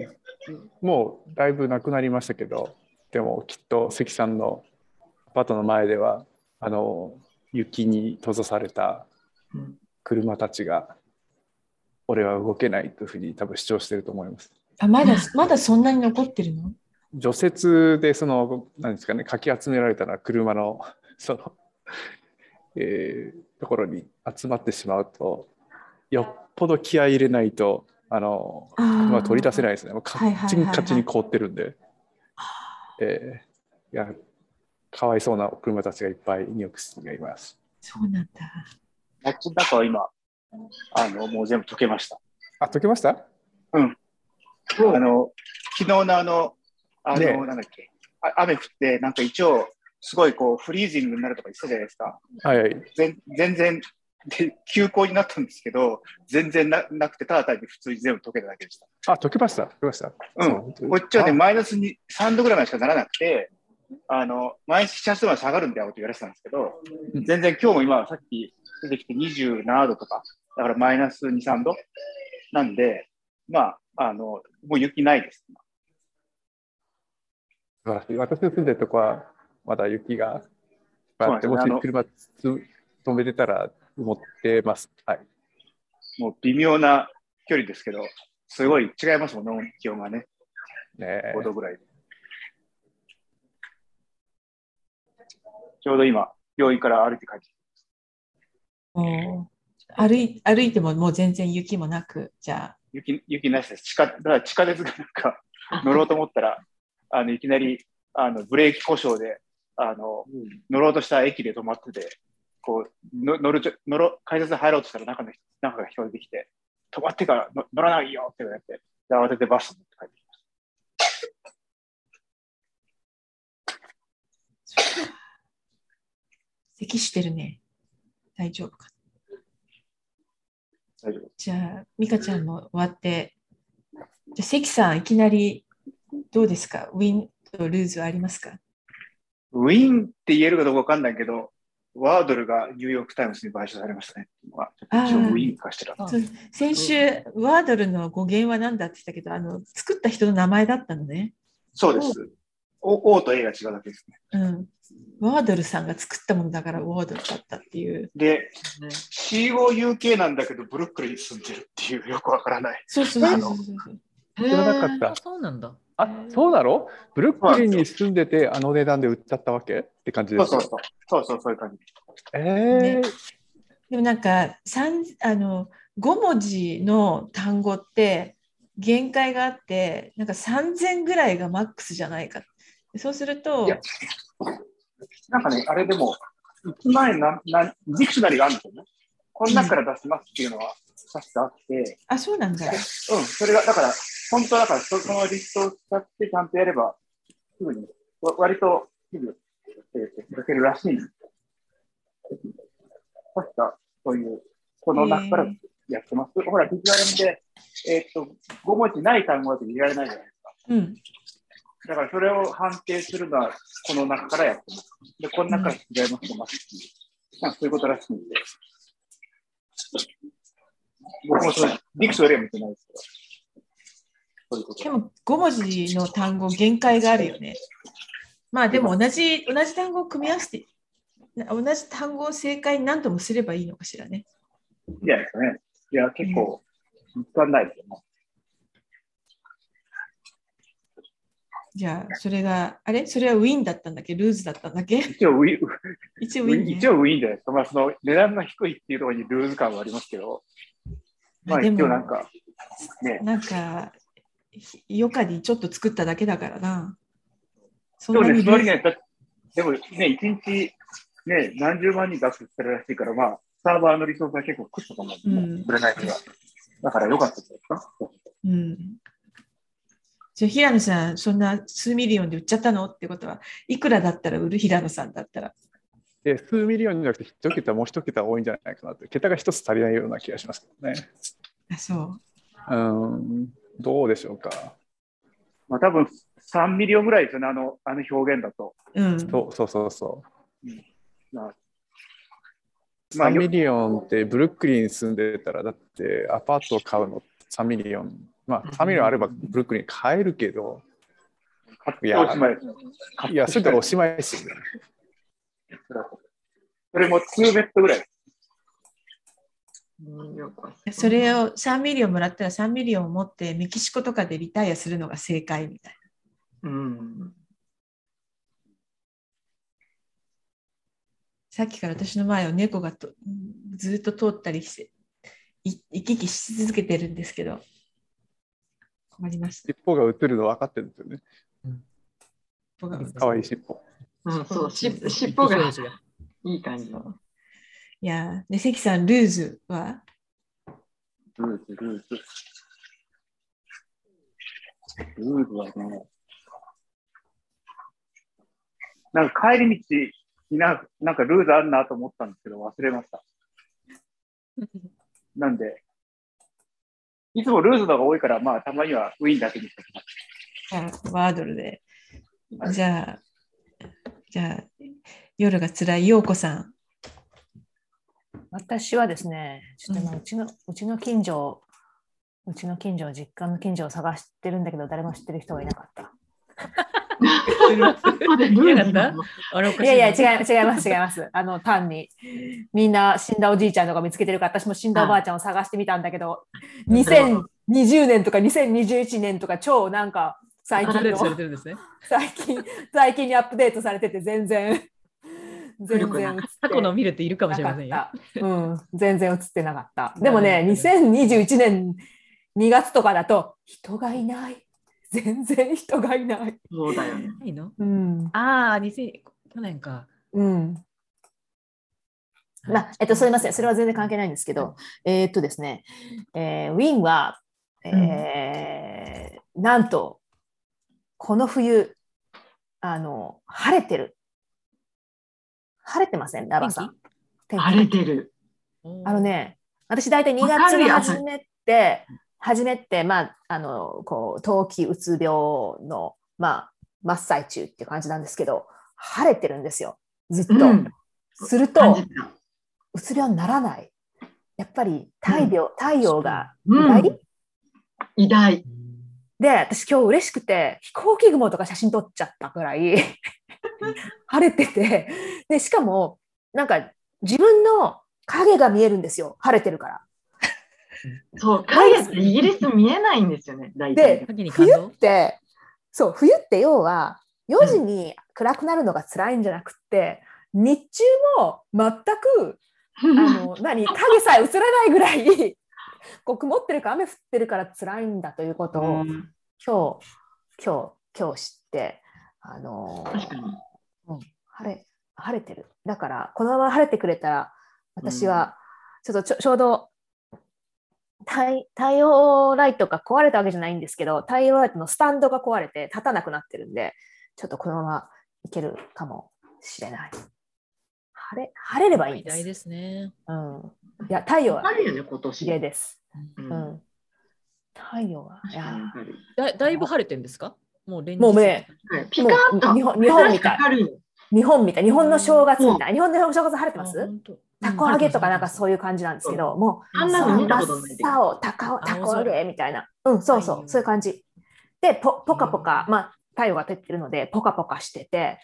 もうだいぶなくなりましたけど、でもきっと関さんのアパートの前では、あの、雪に閉ざされたうん車たちが、俺は動けないというふうに多分主張してると思います。あ、まだ、*laughs* まだそんなに残ってるの？除雪でその何ですかねかき集められたら車のその、*laughs* えーところに集まってしまうとよっぽど気合い入れないとあの車は取り出せないですね。カッチンカチに凍ってるんで、えーいやかわいそうな車たちがいっぱいニューヨークシティがいます。そうなんだ。街の中は今、あの、もう全部溶けました。あ解けました？あの、昨日のあの、あの、ねえ。なんだっけ、あ雨降って、なんか一応、すごいこう、フリージングになるとか言ってたじゃないですか。はいはい。全全然、で休校になったんですけど、全然ななくて、ただ単に普通に全部溶けただけでした。あ解けました？解けました。うん。こっちはね、あ。マイナスに3度ぐらいまでしかならなくて、あの、マイナス7、8度まで下がるんだよって言われてたんですけど、うん。全然今日も今さっき出てきて27度とか、だからマイナス2、3度。なんで、まあ、あの、もう雪ないです。素晴らしい。私の住んでるとこはまだ雪があってもし車つ止めてたら持ってます。はい。もう微妙な距離ですけど、すごい違いますもんね、気温がね、ね5度ぐらいで。ちょうど今、病院から歩いて帰って歩い歩いてももう全然雪もなく、じゃあ。雪、雪なしです。地下、だから地下鉄がなんか乗ろうと思ったら、あの、いきなり、あの、ブレーキ故障で、あの、乗ろうとした駅で止まってて、こう、の乗るちょ、乗ろ、改札入ろうとしたら中の人、中が人が出てきて、止まってからの乗らないよって言われて、で慌ててバス乗って帰ってきまし咳してるね。大丈夫か？た。大丈夫。じゃあ、美香ちゃんも終わって、じゃあ関さん、いきなりどうですか？ win と lose はありますか？ win って言えるかどうかわかんないけど、ワードルがニューヨークタイムズに買収されましたね。先週、ワードルの語源は何だって言ったけど、あの作った人の名前だったのね。そうです。O, o と A が違うだけですね。うん。ワードルさんが作ったものだからワードルだったっていう。で、ね COUK なんだけど、ブルックリンに住んでるっていう、よくわからない。そうそうそうそうそう。へ知らなかっーたあそうなんだ。あそうなの？ブルックリンに住んでてあの値段で売っちゃったわけって感じですか？そうそうそう。そうそう、そういう感じ。えーねでもなんか三あの5文字の単語って限界があってなんか3000ぐらいがマックスじゃないかそうするとなんかね、あれでも、1万円なんなん、ディクショナリーがあるんですよね。この中から出しますっていうのは、さしてあって、あそうなんだうん、それが、だから、本当だから、そそのリストを使ってちゃんとやれば、すぐに、わ割とすぐ、えー、出せるらしいんですよ。確か、そういう、この中からやってます。ほら、ビジュアルで、えーっと、5文字ない単語だと入れられないじゃないですか。うんだからそれを判定するのは、この中からやってます。で、この中から違いますとますっていう、なんかそういうことらしいんで。僕もそう、ディクショナリーは見てないですけど。そういうことでも5文字の単語限界があるよねまあでも同じ同じ単語を組み合わせて同じ単語を正解に何ともすればいいのかしらねいいじゃないですかね。いや、結構、見つかんないですよね。じゃあそれがあれ？それはウィンだったんだっけ？ルーズだったんだっけ？一応ウィン、一応ウィン、ね、一応ウィンじゃないですか。まあ、その値段が低いっていうところにルーズ感はありますけど、まあ一応なんか、ね、なんか、余暇にちょっと作っただけだからな。そそうです、んなにその割にはだでもね、一日、ね、何十万人アクセスしてるらしいから、まあ、サーバーのリソースは結構食ったと思う。んですうん。ブレないから。だから良かったですか？うん。じゃあ平野さん、そんな数 million で売っちゃったの？ってことは、いくらだったら売る？平野さんだったら。で数 million じゃなくて一桁もう一桁多いんじゃないかなって桁が一つ足りないような気がしますけどね。あ、そう。うんどうでしょうか。まあ多分3 million ぐらいですよね、あのあの表現だと。うん。そうそうそうそう。まあ、まあ、3よ million ってブルックリンに住んでたらだってアパートを買うの3 million まあ3ミリあればブルックリン買えるけどいです。いやそれでおしまいですよねそれも2ベッドぐらい。それを3 million もらったら3 million を持ってメキシコとかでリタイアするのが正解みたいうん。さっきから私の前を猫がとずっと通ったりしてい行き来し続けてるんですけど困りました。尻尾が映るの分かってるんですよね僕がかわいい尻尾うん、そう、し尻尾がいい感じ。いやー、で関さん、ルーズは？ルーズ、ルーズ。ルーズはね、なんか帰り道にななんかルーズあるなと思ったんですけど、忘れました。*laughs* なんで、いつもルーズのが多いから、まあ、たまにはウィンだけにしてきます。あワードルで。じゃあ、じゃあ、夜が辛い陽子さん。私はですね、ちょっとうちの、うちの近所、うちの近所、実家の近所を探してるんだけど、誰も知ってる人がいなかった。*laughs* い。やいや、違い違います、違います。*laughs* あの、単に、みんな死んだおじいちゃんとか見つけてるから、私も死んだおばあちゃんを探してみたんだけど、2020年とか2021年とか、超なんか、最近。*laughs* 最近、最近にアップデートされてて、全然、全然のを見るっているかもしれませんよ。うん、全然映ってなかった。でもね、2021年2月とかだと、人がいない。全然人がいない。そうだよね。ないの？うん。ああ、2000去年か。うん。まあ、えっと、すみません。それは全然関係ないんですけど、えーっとですね、えーウィンは、えーなんと、この冬、あの、晴れてる。晴れてません？ラバさん。晴れてる。あのね、私大体2わか月にるやつ始めて、始めて、まあ、あの、こう、冬季うつ病の、まあ、真っ最中っていう感じなんですけど、晴れてるんですよ。ずっと。うんすると、うつ病にならない。やっぱり太陽,、太陽がうん偉大、偉大。で、私今日嬉しくて、飛行機雲とか写真撮っちゃったぐらい *laughs* 晴れてて、で、しかも、なんか自分の影が見えるんですよ。晴れてるから。そう、影ってイギリス見えないんですよね、大体。影に感冬動って、そう、冬って要は、4時に暗くなるのが辛いんじゃなくて、日中も全く、あの、*laughs* 何、影さえ映らないぐらい、*laughs* こう曇ってるか雨降ってるから辛いんだということを、うん今日、今日、今日知って、あの。うん晴れ、晴れてる。だから、このまま晴れてくれたら、私は、ちょっとちょちょうど、太太陽ライトが壊れたわけじゃないんですけど、太陽ライトのスタンドが壊れて立たなくなってるんで、ちょっとこのままいけるかもしれない。晴れ晴れればいいんです。ですね。うん、いや、太陽はあるよね、今綺年。麗です。ううんん、太陽は、いやだだいぶ晴れてるんですか？もう連日。もうねはいピカッと。日本日本みたい日本みたい、日本の正月みたい。日本の正月晴れてあます？本当たこ揚げとかなんかそういいう感じなんですけど、もう、あんなの見たことないで。真っ青、たかたこ揚げみたいな。うん、そうそう、そういう感じ。で、ポポカポカ、まあ、太陽が照ってるので、ポカポカしてて、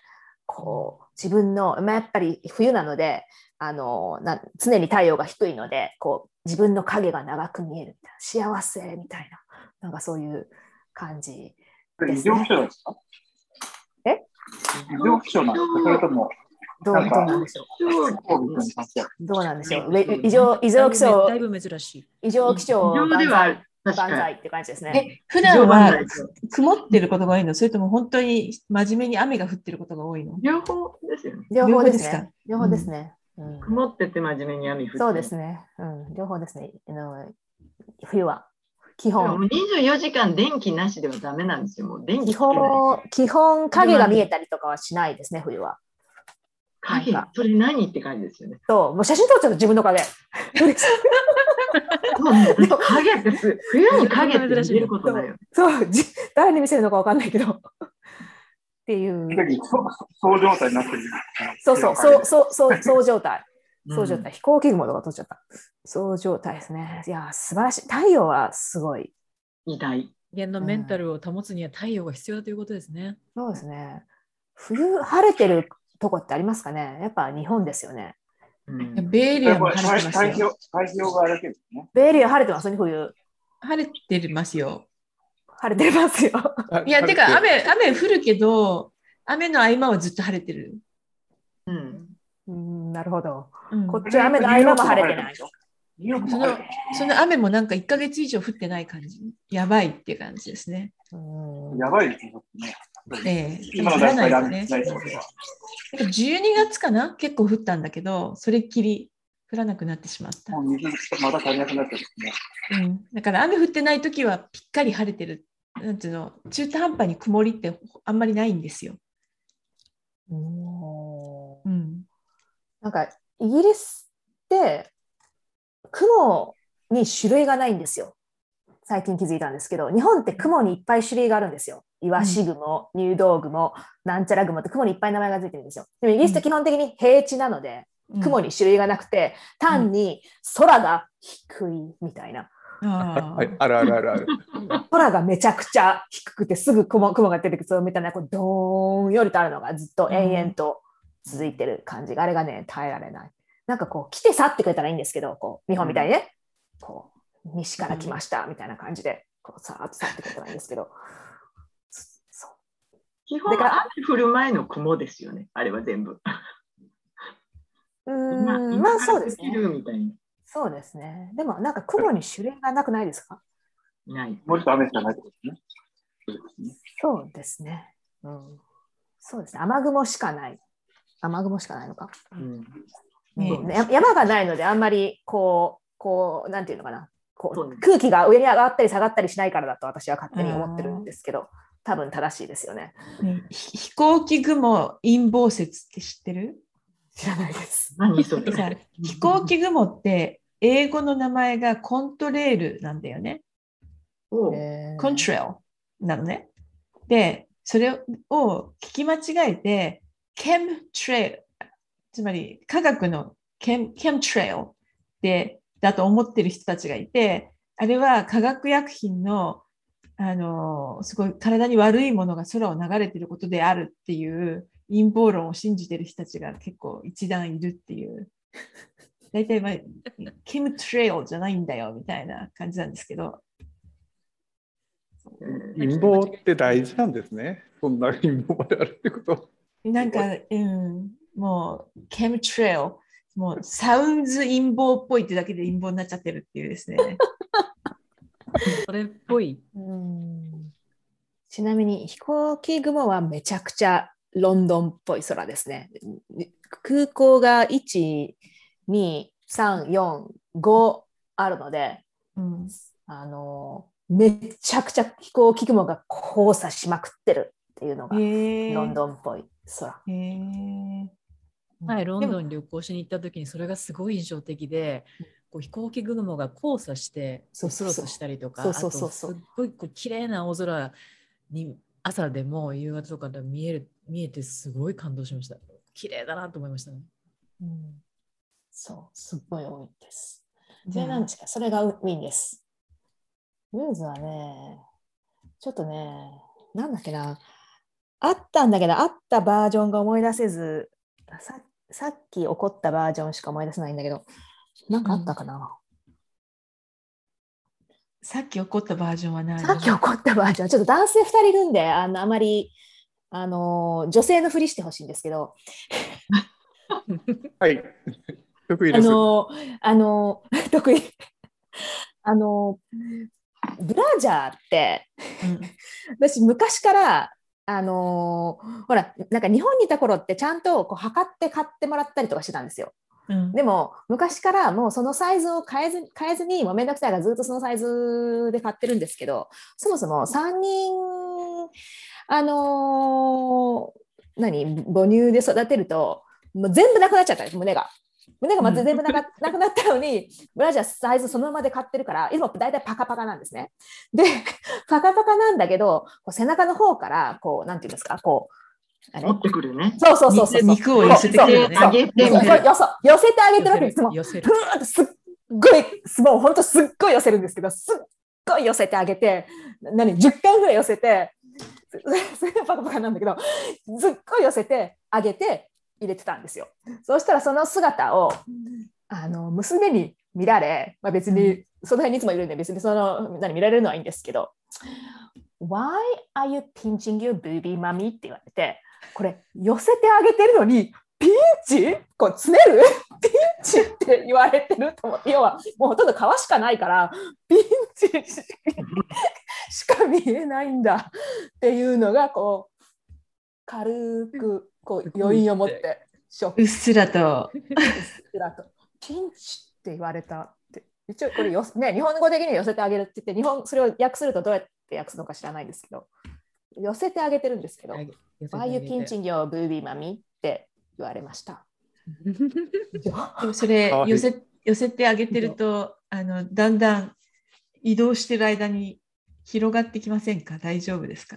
こう、自分の、まあ、やっぱり冬なので、あのな常に太陽が低いので、こう、自分の影が長く見えるみたいな。幸せみたいな。なんかそういう感じ。ですか？え？異常気象なんですか？それとも、どうなんでしょう？どうなんでしょう？え異常異常気象？だいぶ珍しい。異常気象異常ではある万歳って感じですね。え、普段は曇ってることが多いの？それとも本当に真面目に雨が降ってることが多いの？両方ですよね。両方です両方ですか？ね。両方ですね。うん曇ってて真面目に雨降ってそうですね。うん、両方ですね。あの冬は基本24時間電気なしではダメなんですよ。もう電気基本基本影が見えたりとかはしないですね。冬は。影それ何？って感じですよね。そう、もう写真撮っちゃうと自分の影。*laughs* そう *laughs* 影ってす冬に影って見えることないよね。そう、じ誰に見せるのかわかんないけど。っていう。そう状態になってる。そうそう、そう、そう、そう、そう状態。うんそう状態。飛行機雲とか撮っちゃった。そう状態ですね。いや、素晴らしい。太陽はすごい。偉大。人間のメンタルを保つには太陽が必要だということですね。そうですね。冬晴れてるとこってありますかね？やっぱ日本ですよね。うんベイエリアも晴れてますよ。太平洋側だけですね。ベイエリア晴れてますね、冬。晴れてますよ。晴れてますよ。*laughs* いや、てか雨、雨降るけど、雨の合間はずっと晴れてる。うんうん、なるほど。うんこっちは雨の合間も晴れてない。ニューヨークも晴れてるその雨もなんか1ヶ月以上降ってない感じ。やばいっていう感じですね。うんやばいですね。今の降らない段階。で雨ないですなんか12月かな？結構降ったんだけど、それっきり降らなくなってしまった。もう水また足りなくなってるんですね。うん、だから雨降ってない時はぴっかり晴れてる。なんていうの、中途半端に曇りってあんまりないんですよ。うんうん。なんかイギリスって雲に種類がないんですよ。最近気づいたんですけど、日本って雲にいっぱい種類があるんですよ。イワシ雲、入道雲、なんちゃら雲って雲にいっぱい名前がついてるんですよ。でもイギリスって基本的に平地なので、雲に種類がなくて、単に空が低いみたいな。あはい、あるあるあるある。空がめちゃくちゃ低くてすぐ雲雲が出てくるみたいなこうドーンよりとあるのがずっと延々と続いてる感じが、あれがね耐えられないなんかこう来て去ってくれたらいいんですけどこう日本みたいにね、こう西から来ましたみたいな感じでこうさーっと去ってくれたらいいんですけど。そう。基本だから雨降る前の雲ですよね。あれは全部。うー今んまあそうです今ねそうですね。でもなんか雲に種類がなくないですか？ない。もうちょっと雨しかないですね。そうですね。そうですね、うん、そうですね。雨雲しかない。雨雲しかないのか。うん。ね山がないのであんまりこうこうなんていうのかなこそう空気が上に上がったり下がったりしないからだと私は勝手に思ってるんですけど多分正しいですよね。飛行機雲陰謀説って知ってる？知らないです。*laughs* 何それ。さ飛行機雲って英語の名前がコントレールなんだよね。コントレー。ルなのね。で、それを聞き間違えて、ケムトレイル、つまり科学のケムケムトレイルでだと思ってる人たちがいて、あれは化学薬品のあのすごい体に悪いものが空を流れてることであるっていう陰謀論を信じてる人たちが結構一段いるっていう。*laughs* 大体、まあ、ケムトレイルじゃないんだよみたいな感じなんですけど、陰謀って大事なんですね。そんな陰謀まであるってこと。なんか、うん、もう、ケムトレイル、もう、サウンズ陰謀っぽいってだけで陰謀になっちゃってるっていうですね。*laughs* それっぽい。うんちなみに飛行機雲はめちゃくちゃロンドンっぽい空ですね空港が1、2、3、4、5あるのでうん、あのめちゃくちゃ飛行機雲が交差しまくってるっていうのが。ロンドンっぽい空。へえ。はい、ロンドンに旅行しに行った時にそれがすごい印象的で、こう飛行機雲が交差してそうそうそうクロスしたりとか、そうそうそうそうあとすっごいこう綺麗な青空に朝でも夕方とかで見える見えてすごい感動しました。綺麗だなと思いましたね。うんそう、すっごい多いです。で、なんですか、それがウィーンです。ルーズはね、ちょっとね、なんだっけな、あったんだけど、あったバージョンが思い出せず、ささっき起こったバージョンしか思い出せないんだけど、なんかあったかな？さっき起こったバージョンは何さっき起こったバージョン、ちょっと男性2人いるんで、あのあまりあの女性のふりしてほしいんですけど、*laughs* はい。得意あです。の、あの、*laughs* 得意。あの、ブラジャーって、*laughs* 私昔から、あのほら、なんか日本にいた頃ってちゃんとこう測って買ってもらったりとかしてたんですよ。うんでも昔からもうそのサイズを変えず変えずにもうめんどくさいからずっとそのサイズで買ってるんですけどそもそも3人あのー何母乳で育てるともう全部なくなっちゃったんです胸が。胸がまず全部なかなくなったのに、ブラジャーサイズそのままで買ってるから、いつも大体パカパカなんですね。で、*laughs* パカパカなんだけど、こう背中の方から、こう、なんていうんですか、こう、あれ？持ってくるね。そうそうそうそう。肉を寄せてくる寄せてあげてるわけです。もう寄せるふ。ーっとすっごい、もう本当すっごい寄せるんですけど、すっごい寄せてあげて、何、10回ぐらい寄せて、それがパカパカなんだけど、すっごい寄せてあげて入れてたんですよ。そうしたらその姿を、あの、娘に見られ、まあ、別に、その辺にいつもいるんで、別にその、何、見られるのはいいんですけど、Why are you pinching your booby, mommy? って言われて、これ、寄せてあげてるのに、ピンチ？こう、つねる？*laughs* ピンチって言われてると思って、要は、もうほとんど皮しかないから、ピンチしか見えないんだっていうのが、こう、軽く、こう、余韻を持って、うっすらと。ちらと、ピンチって言われたって。一応これよ、*laughs* ね、日本語的には寄せてあげるって言って、日本、それを訳するとどうやって訳すのか知らないんですけど、寄せてあげてるんですけど、はい。Why you pinching your booby, mommy? って言われました。*laughs* でもそれ寄せ寄せてあげてるとあのだんだん移動してる間に広がってきませんか？大丈夫ですか？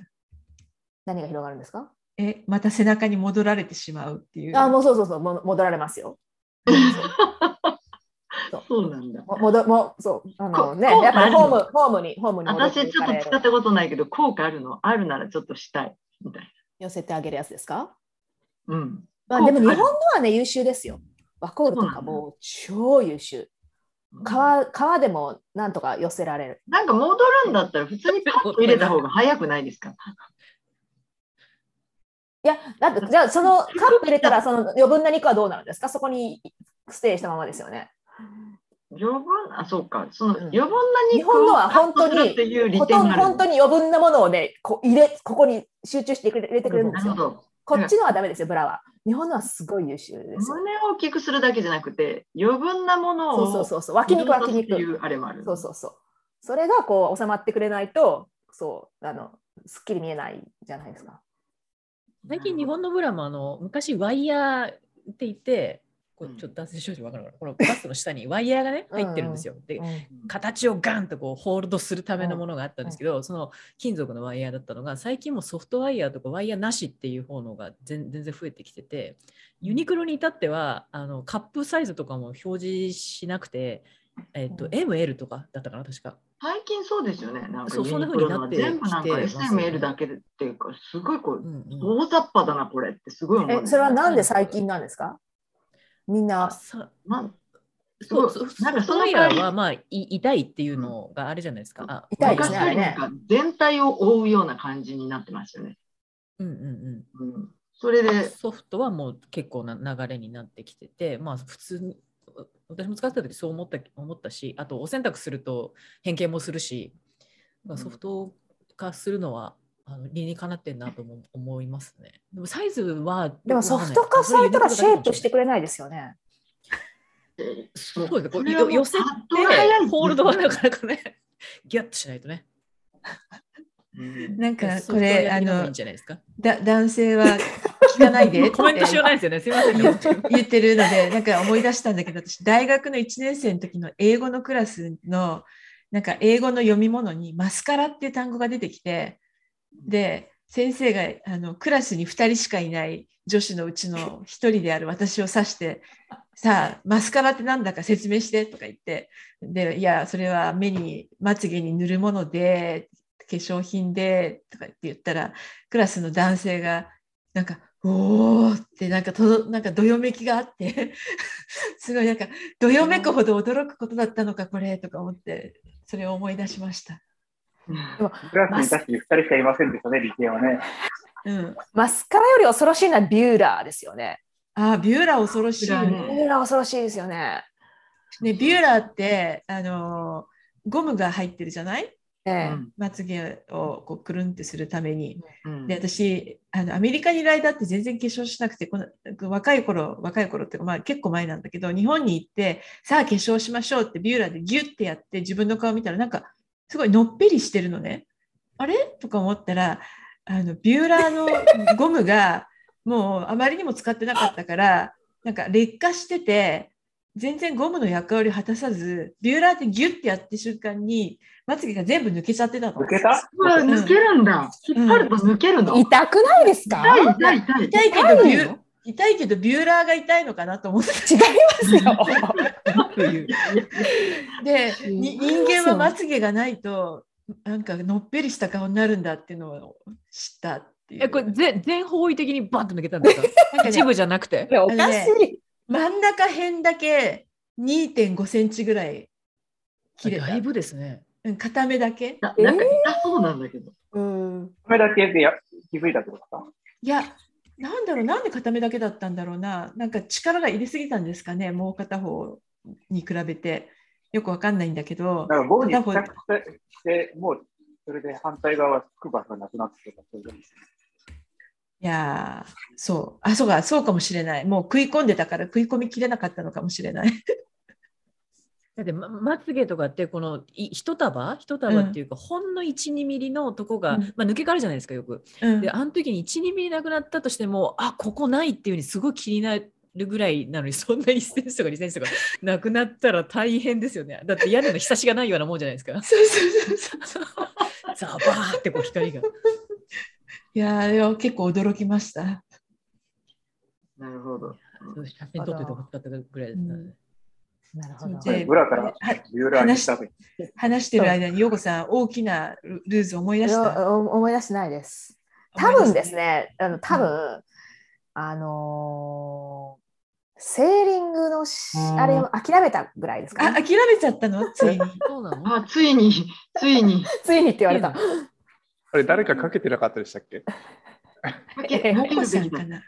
何が広がるんですか？えまた背中に戻られてしまうっていう。あ、もうそうそうそう、も戻られますよ。*laughs* そうなんだ。も戻もうそうあのね、やっぱりホームホームにホームに私ちょっと使ったことないけど、効果あるのあるならちょっとしたい。みたい寄せてあげるやつですか？な。うん。まあでも日本のはね優秀ですよ。ワコールとかもう超優秀。川川でもなんとか寄せられる。なんか戻るんだったら普通にパッと入れた方が早くないですか？いや、だってじゃあそのカップ入れたらその余分な肉はどうなるんですか？そこにステイしたままですよね。余分、あ、そうか。そのうん余分な日肉を本のは本当にっていう利ほとん点がある。本当に余分なものをねこう入れここに集中してくれ入れてくれるんですよ。なるほど。こっちのはダメですよブラは。日本のはすごい優秀ですよ。胸を大きくするだけじゃなくて、余分なものそうをそうそうそう脇肉脇って肉。あれもある。そうそうそう。それがこう収まってくれないと、そうあのすっきり見えないじゃないですか。最近日本のブラもあの昔ワイヤーって言って、こちょっと男性少女分かるかなこのバスの下にワイヤーがね入ってるんですよ。で形をガンとこうホールドするためのものがあったんですけど、その金属のワイヤーだったのが最近もソフトワイヤーとかワイヤーなしっていう方のが全全然増えてきててユニクロに至ってはあのカップサイズとかも表示しなくて、えっとうん ML とかだったかな確か。最近そうですよね。なんかそうそんな風になって全部なんか SML だけでっていうか、すごいこう、うんうん大雑把だな、これってすごい思う、えそれはなんで最近なんですか？みんなさなんすごいそうそうなんかそのソフトワイヤー代わはまあい痛いっていうのがあれじゃないですか。あ痛いですね全体を覆うような感じになってますよね。うんうんうん。うん、それで、ソフトはもう結構な流れになってきてて、まあ普通に、う私も使ってた時そう思った思ったし、あとお洗濯すると変形もするし、まあソフト化するのはあの理にかなってんなとも思いますね。でもサイズは、でもソフト化されたらシェイプしてくれないですよね。えそうですね、これ寄せてホールドはなかなかね、ギュッとしないとね。うんなんかこれあのもいいのんじゃないですか。だ男性は聞かないで *laughs* コメントしようないですよね。すみませんね。言言ってるので *laughs* なんか思い出したんだけど私大学の1年生の時の英語のクラスのなんか英語の読み物にマスカラっていう単語が出てきてで先生があのクラスに2人しかいない女子のうちの1人である私を指してさあマスカラってなんだか説明してとか言ってでいやそれは目にまつげに塗るもので化粧品でとかって言ったらクラスの男性がなんかおーってなんかとどなんかどよめきがあって *laughs* すごいなんかどよめくほど驚くことだったのかこれとか思ってそれを思い出しました。クラスに確かに2人しかいませんでしたね、理系はね。うん、マスカラより恐ろしいのはビューラーですよね。あービューラー恐ろしいよビューラーね。ビューラー恐ろしいですよね。ねビューラーってあのーゴムが入ってるじゃない？まつげをこうくるんってするために。うんで私あのアメリカにいる間って全然化粧しなくてこの若い頃若い頃っていうか、まあ、結構前なんだけど日本に行ってさあ化粧しましょうってビューラーでギュッてやって自分の顔見たらなんかすごいのっぺりしてるのね。あれ？とか思ったらあのビューラーのゴムがもうあまりにも使ってなかったからなんか劣化してて全然ゴムの役割を果たさずビューラーってギュッてやって瞬間にまつげが全部抜けちゃってたの。抜けた？うわ抜けるんだ。引っ張ると抜けるの。痛くないですか？痛い痛い痛い。痛いけどビュー痛いけどビューラーが痛いのかなと思って違いますよ。という。でに人間はまつげがないとなんかのっぺりした顔になるんだっていうのを知ったっていう。えこれ全全方位的にバンと抜けたんですか？なんかね一部じゃなくて？おかしい。真ん中辺だけ2.5センチぐらい切れた。だいぶですね。うん片目だけ。ななんか痛そうなんだけど。うん。これだけでや気づいたってことか？いやなんだろう。なんで片目だけだったんだろうな。なんか力が入れすぎたんですかね。もう片方に比べて。よくわかんないんだけど。だからゴムに付着して、もうそれで反対側はつく場所がなくなってたそういやーそうあそうかそうかもしれないもう食い込んでたから食い込みきれなかったのかもしれない *laughs* だってままつげとかってこのい一束？一束っていうか、ほんの12ミリのとこが、うんまあ、抜け殻じゃないですかよく。うんであの時に12ミリなくなったとしてもあここないっていうふうにすごい気になるぐらいなのに *laughs* そんな1センチとか2センチとかなくなったら大変ですよね。だって屋根のひさしがないようなもんじゃないですか。そうそうそうそう *laughs* ザバーってこう光が。いやーでも結構驚きましたなるほど。写真撮っておいてほしかったぐらいですね。うんなるほど。でブラからはビューラーにしたと話してる間に、ようこさん、大きなルルーズ思い出した？お思い出してないです。多分ですね、あの多分、あのーセーリングのしあれを諦めたぐらいですか、あ、ね。諦めちゃったの？ついに。そうなの？あ、ついに、ついに。*laughs* ついにって言われた。あれ誰かかけてなかったでしたっけ？かけかもこけるべきだ。かさんかな。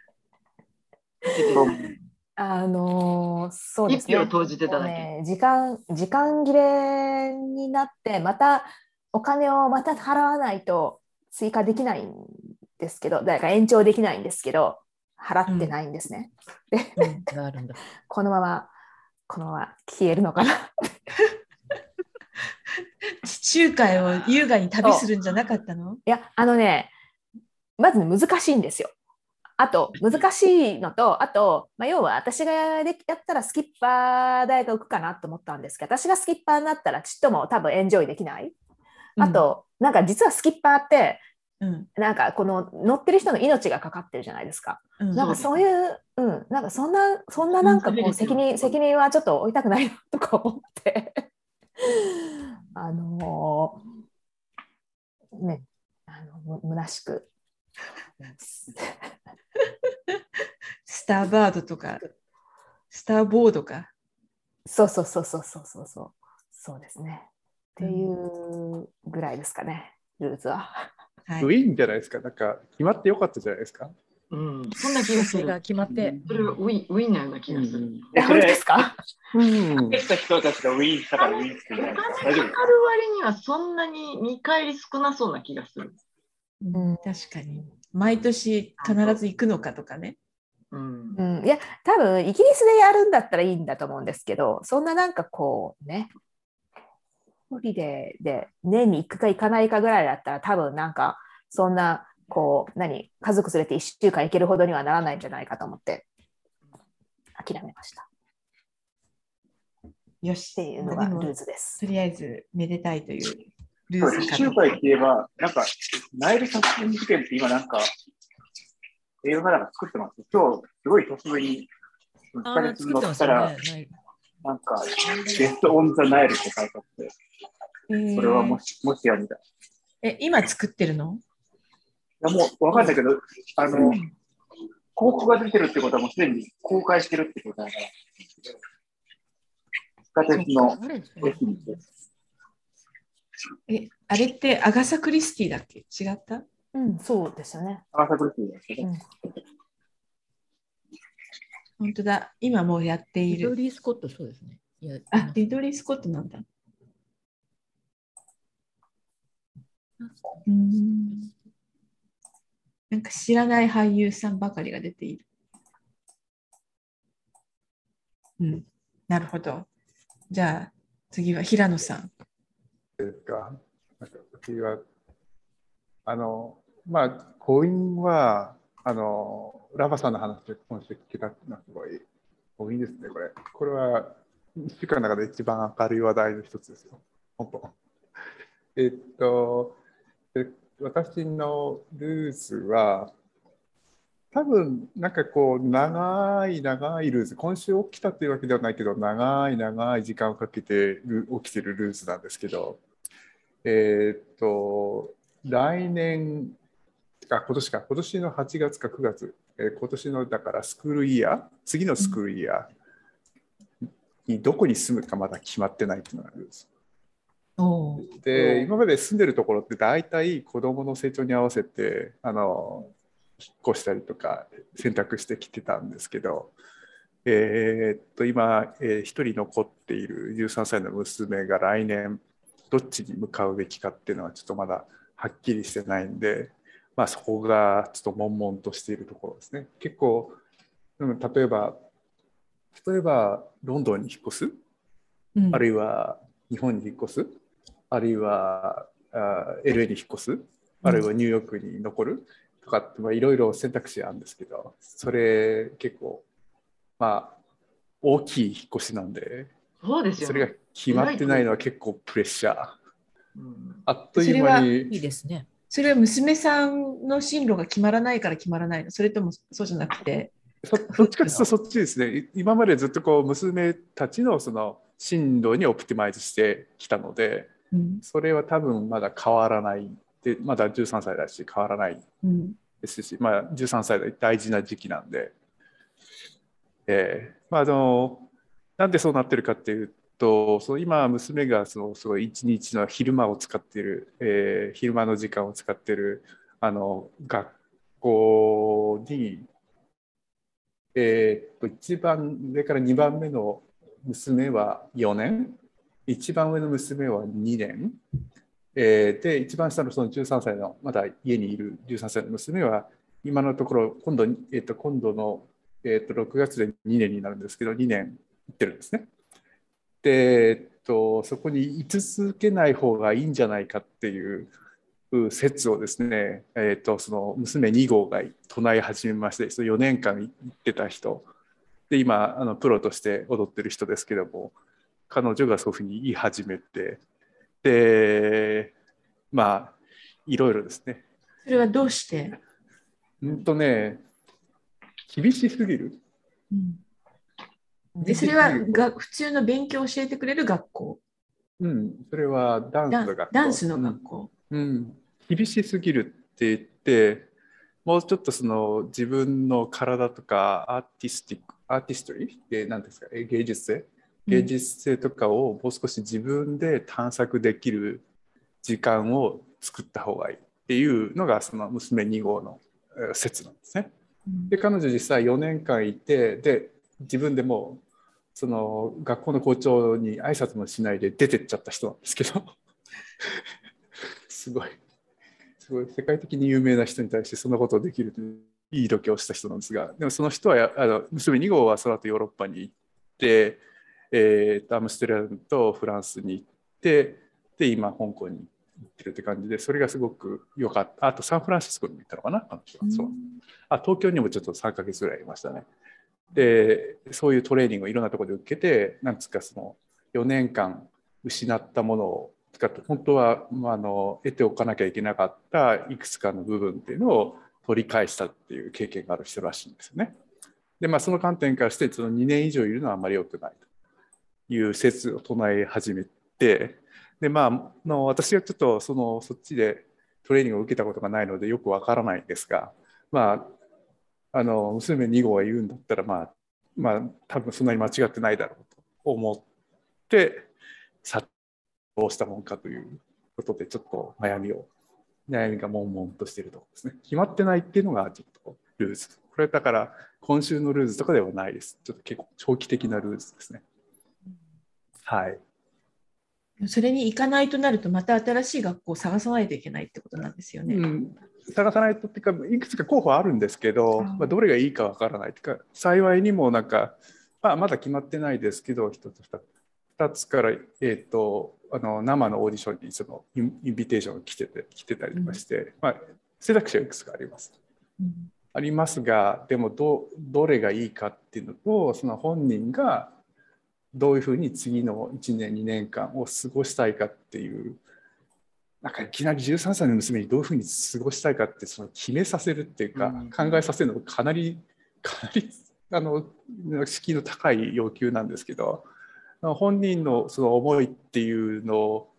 あのーそうですね。投じてただけね時間時間切れになってまたお金をまた払わないと追加できないんですけどだから延長できないんですけど払ってないんですね。うんがあるんだ。*laughs* このままこのまま消えるのかな。地中海を優雅に旅するんじゃなかったの？いやあのねまずね難しいんですよ。あと難しいのとあと、まあ、要は私がでやったらスキッパー大学かなと思ったんですけど私がスキッパーになったらちっとも多分エンジョイできない。あ、と、なんか実はスキッパーってうん。なんかこの乗ってる人の命がかかってるじゃないですか。うんなんかそういう、うん、なんかそんな、そんななんかこう責任、責任はちょっと負いたくないなとか思って、あのーね、あのむ虚しく。スターバードとか、スターボードか。そうそうそうそうそうそうそう、そうですね。っていうぐらいですかね、ルーズは。はいウィンじゃないですか？なんか決まってよかったじゃないですか？うん、そんな気がすそれがる。決まって。それはウィンウィンなような気がする。え本当ですか？うんできた人たちがウィーンしたからウィーンって言うお金かかる割にはそんなに見返り少なそうな気がする。うん確かに。毎年必ず行くのかとかね。うんう。ん、いや多分イギリスでやるんだったらいいんだと思うんですけどそんななんかこうねホリデーで年に行くか行かないかぐらいだったら多分なんかそんなこう何家族連れて1週間行けるほどにはならないんじゃないかと思って諦めましたよし。っていうのがルーズです。とりあえずめでたいというルーズ一週間って言えば、なんか、ナイル殺人事件って今なんか、映画なんか作ってます。今日、すごい突然に、1あーヶ月作ってますよ乗ったら、ね。なんか、ベストオンザナイルって書いてあって、えーそれはもし、もしやみたい。え、今作ってるの？いやもう、わかんないけど、あの、広告が出てるってことはもうすでに公開してるってことだから。地下鉄のあれ駅にて。え、あれってアガサ・クリスティだっけ？違った？うん、そうですよね。アーサークリスティですけ？どうん本当だ。今もうやっていリドる。リー・スコット、そうですね。いやあ、リドリー・スコットなんだ。うーん。なんか知らない俳優さんばかりが出ている。うん。なるほど。じゃあ次は平野さん。ですか。なんか私は、あの、まあ、婚姻は、あの、ラバさんの話で今週聞けたっていうのはすごい、婚姻ですね、これ。これは、1週間の中で一番明るい話題の一つですよ。本当。えっと、で私のルーツは、多分なんかこう長い長いルーズ今週起きたというわけではないけど長い長い時間をかけて起きてるルーズなんですけどえっと来年あ今年か今年の8月か9月、え今年のだからスクールイヤー次のスクールイヤーにどこに住むかまだ決まってないっていうのがあるんで今まで住んでるところって大体子どもの成長に合わせてあの引っ越したりとか選択してきてたんですけど、えーっと今、えー一人残っている13歳の娘が来年どっちに向かうべきかっていうのはちょっとまだはっきりしてないんで、まあ、そこがちょっと悶々としているところですね。結構、うん、例えば例えばロンドンに引っ越す？うん。あるいは日本に引っ越す、あるいはあ LA に引っ越す、あるいはニューヨークに残る？とかってまあいろいろ選択肢あるんですけど、それ結構、まあ、大きい引っ越しなんで、そうですよそれがね。決まってないのは結構プレッシャー。うんあっという間いいに、ですね。それは娘さんの進路が決まらないから決まらないの？それともそうじゃなくて。そどっちかというとそっちですね。今までずっとこう娘たちのその進路にオプティマイズしてきたので、うん。それは多分まだ変わらない。で、まだ13歳だし変わらない。うん。ですし、まあ、13歳で大事な時期なんで、えーまあ、あのなんでそうなってるかっていうとその今娘がそのすごい一日の昼間を使っている、えー昼間の時間を使っているあの学校に、えーっと一番上から2番目の娘は4年一番上の娘は2年。えーで一番下のその13歳のまだ家にいる13歳の娘は今のところ今度,、えー、と今度の、えー、と6月で2年になるんですけど2年行ってるんですね。で、えー、とそこに居続けない方がいいんじゃないかっていう説をですね、えー、とその娘2号が唱え始めましてその4年間行ってた人。で今あのプロとして踊ってる人ですけども。彼女がそういうふうに言い始めて。でまあいろいろですね。それはどうして、うんとね厳しすぎる。うん。でそれはが普通の勉強を教えてくれる学校？うん。それはダンスの学校。ダンスの学校。うん、うん。厳しすぎるって言ってもうちょっとその自分の体とかアーティスティックアーティストリー？で何ですか？え芸術性？芸術性とかをもう少し自分で探索できる時間を作った方がいいっていうのがその娘2号のえー説なんですね。うん。で彼女実際4年間いてで自分でもうその学校の校長に挨拶もしないで出てっちゃった人なんですけど。すごい。すごい。世界的に有名な人に対してそんなことをできるといういい度胸をした人なんですが。でもその人はやあの娘2号はその後ヨーロッパに行って、えーとアムステルダムとフランスに行ってで今香港に行ってるって感じでそれがすごく良かった。あとサンフランシスコにも行ったのかな？彼女は。そう。あ東京にもちょっと3ヶ月ぐらいいましたね。でそういうトレーニングをいろんなところで受けてなんつうかその4年間失ったものを使って本当は、まあ、あの得ておかなきゃいけなかったいくつかの部分っていうのを取り返したっていう経験がある人らしいんですよね。でまあその観点からしてその2年以上いるのはあんまり良くないという説を唱え始めてでまあの私はちょっとそのそっちでトレーニングを受けたことがないのでよくわからないんですがまああの娘2号が言うんだったらまあまあ多分そんなに間違ってないだろうと思ってさどうしたもんかということでちょっと悩みを悩みが悶々としているところですね決まってないっていうのがちょっとルーズこれだから今週のルーズとかではないです。ちょっと結構長期的なルーズですね。はい。それに行かないとなると、また新しい学校を探さないといけないってことなんですよね。うん、探さないとっていうかいくつか候補あるんですけど、まあ、どれがいいかわからないというか幸いにもなんか、まあ、まだ決まってないですけど一つ二つ二つから、えー、とあの生のオーディションにそのインビテーションが来てて来てたりとかして、まあ、選択肢はいくつかあります。うんありますがでもどどれがいいかっていうのとその本人がどういうふうに次の1年2年間を過ごしたいかっていうなんかいきなり13歳の娘にどういうふうに過ごしたいかってその決めさせるっていうか、うん考えさせるのがかなり *laughs* かなりあの敷居の高い要求なんですけど本人のその思いっていうのを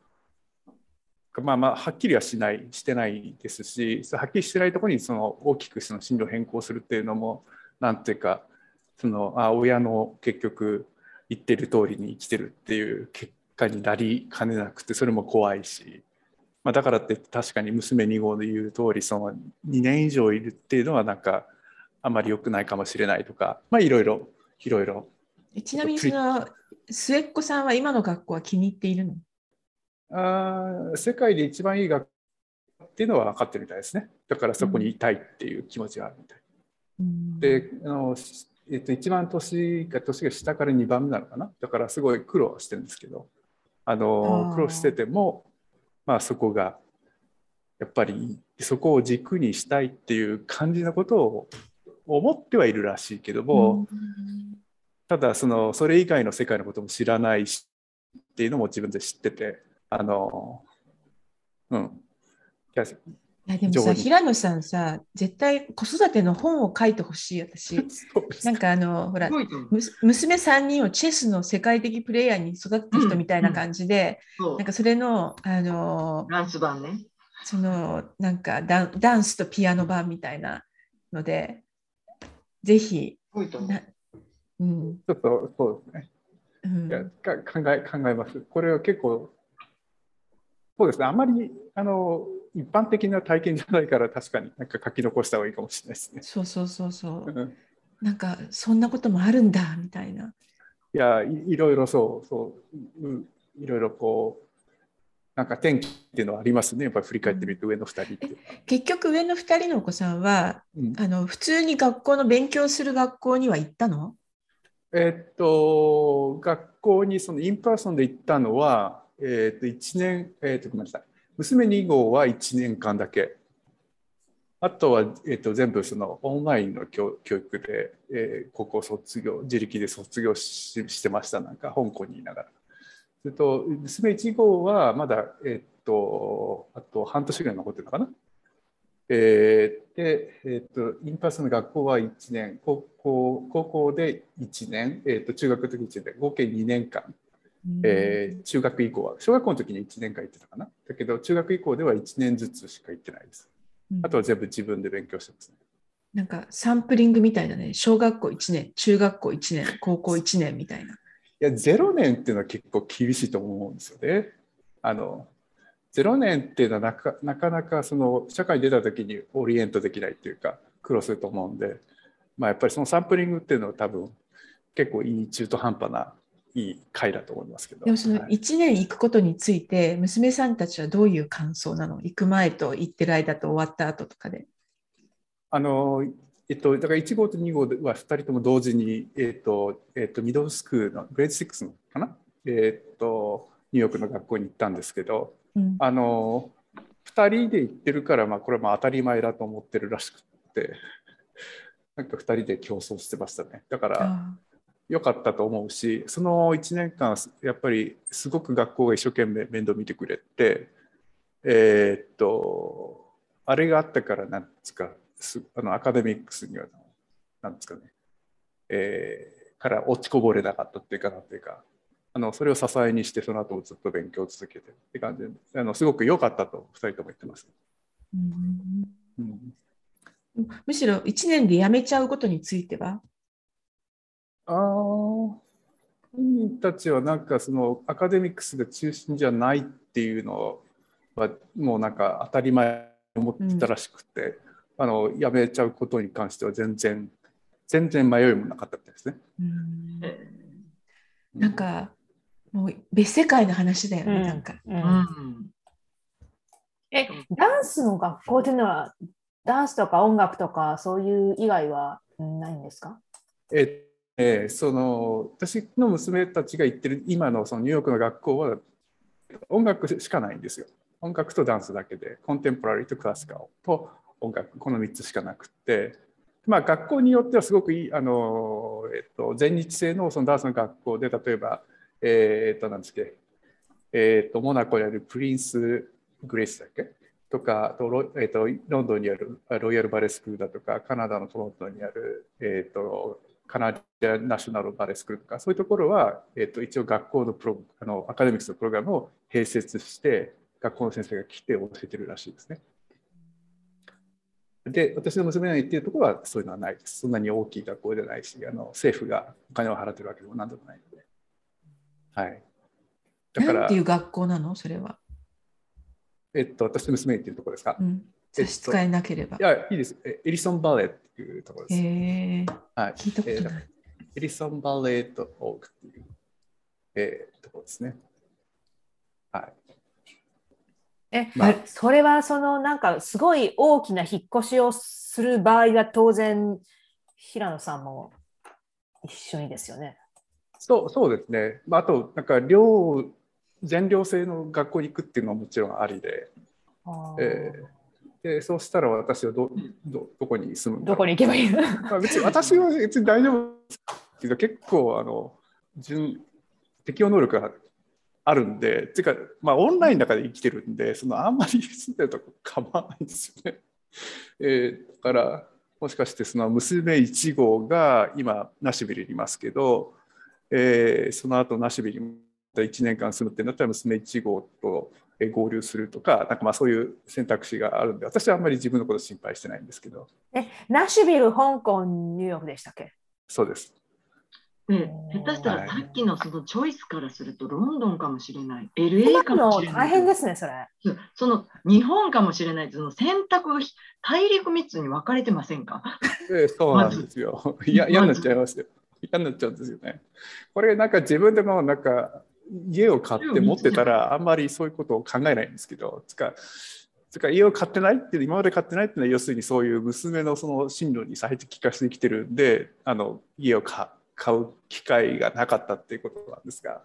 まあまあはっきりはしないしてないですしはっきりしてないところにその大きくその進路を変更するっていうのもなんていうかそのあ親の結局言ってる通りに生きてるっていう結果になりかねなくてそれも怖いし、まあ、だからって確かに娘2号の言う通りその2年以上いるっていうのはなんかあまり良くないかもしれないとかまあいろいろいろいろ。えちなみにその末っ子さんは今の学校は気に入っているの？あー世界で一番いい学校っていうのは分かってるみたいですね。だからそこにいたいっていう気持ちがあるみたい。うん。であの、えっと、一番年が年が下から2番目なのかな？だからすごい苦労してるんですけど。あの苦労してても、まあ、そこがやっぱりそこを軸にしたいっていう感じのことを思ってはいるらしいけども、ただそのそれ以外の世界のことも知らないしっていうのも自分で知っててあのうんいやでもさ平野さんさ絶対子育ての本を書いてほしい私。*laughs* なんかあのほら娘3人をチェスの世界的プレイヤーに育った人みたいな感じで、そう。なんかそれのあのダンス版ね。そのなんかダンダンスとピアノ版みたいなのでぜひ。うん。ちょっとそうですね。うん。いやか考え考えます。これは結構、そうですね、あまりあの一般的な体験じゃないから、確かになんか書き残した方がいいかもしれないですね。そうそうそうそう。うん。なんかそんなこともあるんだみたいな。いやい、いろいろそう、そう、うんいろいろこう、なんか天気っていうのはありますね、やっぱり振り返ってみると、上の2人って。いうのは。結局上の2人のお子さんはうん。あの普通に学校の勉強する学校には行ったの？えっと、学校にその in person で行ったのは、えっと、1年、えっと、ごめんなさい。娘2号は1年間だけ。あとは、えっと、全部そのオンラインの教教育で、えー高校卒業、自力で卒業ししてました。なんか香港にいながら。それと、娘1号はまだ、えっと、あと半年ぐらい残ってるのかな。えーで、えー、と in person の学校は1年高校高校で1年、えー、と中学の時1年で合計2年間、えー中学以降は。小学校の時に1年間行ってたかな。だけど中学以降では1年ずつしか行ってないです。うん。あとは全部自分で勉強してますね。なんかサンプリングみたいなね。小学校1年中学校1年高校1年みたいな。いや0年っていうのは結構厳しいと思うんですよね。あの0年っていうのはなかなかなかその社会に出た時にオリエントできないっていうか苦労すると思うんで、まあ、やっぱりそのサンプリングっていうのは多分結構いい中途半端ないい回だと思いますけど。でもそのはい。1年行くことについて娘さんたちはどういう感想なの？行く前と行ってる間と終わった後とかで。あのえっと、だから1号と2号は2人とも同時に、えっとえっと、ミドルスクールのグレード6のかな、えっと、ニューヨークの学校に行ったんですけどうん。あの2人で行ってるから、まあ、これはまあ当たり前だと思ってるらしくて。なんか2人で競争してましたね。だからあ良かったと思うしその1年間やっぱりすごく学校が一生懸命面倒見てくれてえーっとあれがあったからなんですかすあのアカデミックスにはなんですかね、えーから落ちこぼれなかったっていうかなんていうかあのそれを支えにしてその後もずっと勉強を続けてって感じであのすごく良かったと2人とも言ってます。うん。うん。むしろ1年で辞めちゃうことについては？あー。本人たちはなんかそのアカデミックスが中心じゃないっていうのはもうなんか当たり前に思ってたらしくて、あのやめちゃうことに関しては全然全然迷いもなかったですね。うん。えなんかもう別世界の話だよね、うん。なんか。うん。ん。え、ダンスの学校っていうのは、ダンスとか音楽とか、そういう以外はないんですか？ええーその私の娘たちが行ってる今のそのニューヨークの学校は音楽しかないんですよ。音楽とダンスだけでコンテンポラリーとクラシカルと音楽この3つしかなくて、まあ、学校によってはすごくいいあの、えっと、全日制のそのダンスの学校で例えば、えっと何っけ、えっとモナコにあるプリンス・グレイスだっけ？とかとロ,、えっとロンドンにあるロイヤル・バレスクールだとかカナダのトロントにある、えっとカナダナショナルバレースクールとかそういうところは、えっと一応学校のプロあのアカデミックスのプログラムを併設して学校の先生が来て教えてるらしいですね。で私の娘が行っているところはそういうのはないです。そんなに大きい学校じゃないしあの政府がお金を払ってるわけでも何でもないので。はい、だからなんていう学校なの？それは。えっと、私の娘が行っているところですか、うん、差し支えなければい。や、いいです。えエリソンバレーっていうところです。へえはい、聞いたことない。エリソンバレーとオークっていう、えーところですね。はい。え、まあそれはそのなんかすごい大きな引っ越しをする場合は当然平野さんも一緒にですよね。そうそうですね。まあ、あと、なんか寮、全寮制の学校に行くっていうのはもちろんありで、あーえーでそうしたら私はどどどこに住むどこに行けばいいの？*laughs* まあ、別に私は別に大丈夫です。けど結構あの順適応能力があるんでていうかまあオンラインの中で生きてるんでそのあんまり住んでるとこ構わないんですよね。えーだからもしかしてその娘1号が今ナシビルにいますけど、えーその後ナシビルに1年間住むってなったら娘1号とえー合流するとかなんかまあそういう選択肢があるんで私はあんまり自分のこと心配してないんですけどえ、ナッシュビル、香港、ニューヨークでしたっけ？そうです。で、下手したはいらさっきのそのチョイスからするとロンドンかもしれない、LA かものしれない。大変ですね、それ。そうその日本かもしれない、その選択大陸3つに分かれてませんか？ええそうなんですよ。いや嫌になっちゃいますよ。嫌になっちゃうんですよね。これなんか自分でもなんか家を買って持ってたらあんまりそういうことを考えないんですけど、つかつか家を買ってないって今まで買ってないっていうのは要するにそういう娘のその進路に最適化してきてるんで、あの家を買買う機会がなかったっていうことなんですが、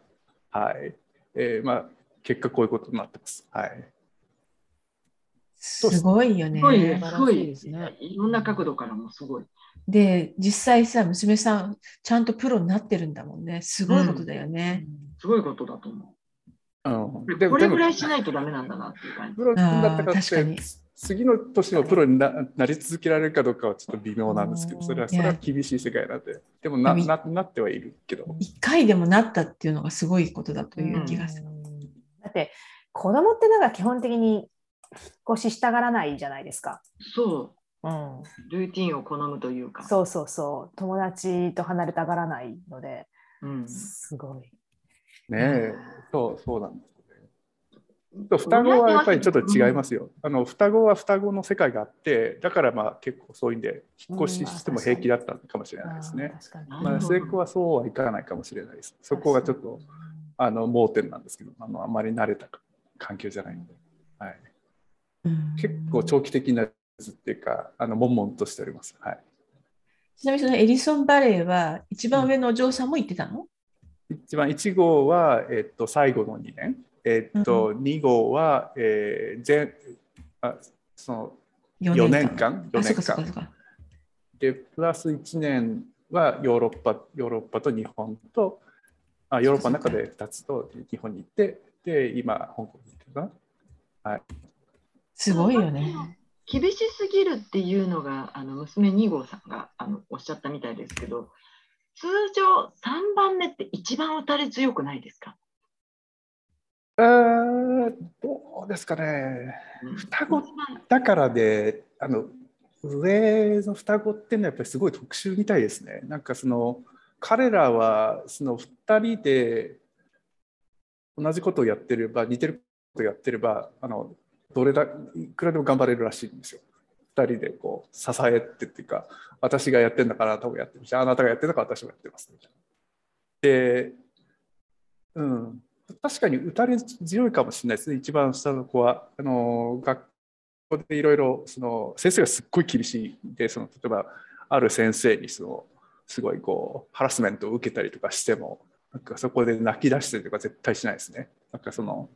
はい。えーまあ結果こういうことになってます。はい。す？ごいよねす。ごいですねいろんな角度からもすごい。で、実際さ、娘さん、ちゃんとプロになってるんだもんね。すごいことだよね。すごいことだと思うんう。でもこれぐらいしないとダメなんだなっていう感じプ。ロになったかって次の年のプロにななり続けられるかどうかはちょっと微妙なんですけどそれはそれは厳しい世界なんででもなななってはいるけど一回でもなったっていうのがすごいことだという気がする。だって、子供ってなんか基本的に引っ越ししたがらないじゃないですか。そうん、う、ルーティンを好むというか。そうそうそう。友達と離れたがらないので、うん、すごい。ね。えそうそうなんですよね。と双子はやっぱりちょっと違いますよ。あの双子は双子の世界があってだからまあ結構そういうんで引っ越ししても平気だったのかもしれないですね。まあ、末っ子はそうはいかないかもしれないです。そこがちょっとあの盲点なんですけどあのあまり慣れた環境じゃないので、はい、うん。結構長期的な図っていうかあの悶々としております。はい。ちなみにそのエリソンバレーは一番上のお嬢さんも行ってたの、一番1号は、えっと、最後の2年、えっと2号は、えー前あその4年間。4あ、そっ年間。か。でプラス1年はヨーロッパヨーロッパと日本とあヨーロッパの中で2つと日本に行ってで今香港に行ってるかな。すごいよね。厳しすぎるっていうのがあの娘2号さんがあのおっしゃったみたいですけど通常3番目って一番打たれ強くないですか、えーどうですかねうん双子だからであの上の双子っていうのはやっぱりすごい特殊みたいですね。なんかその彼らはその2人で同じことをやってれば似てることをやってればあのどれだいくらでも頑張れるらしいんですよ。2人でこう支えてっていうか私がやってんだからあなたもやってるしあなたがやってるんだから私もやってますみたいな。で、うん、確かに打たれ強いかもしれないですね一番下の子は。あの学校でいろいろその先生がすっごい厳しいでその例えばある先生にそのすごいこうハラスメントを受けたりとかしてもなんかそこで泣き出してとか絶対しないですね。なんかその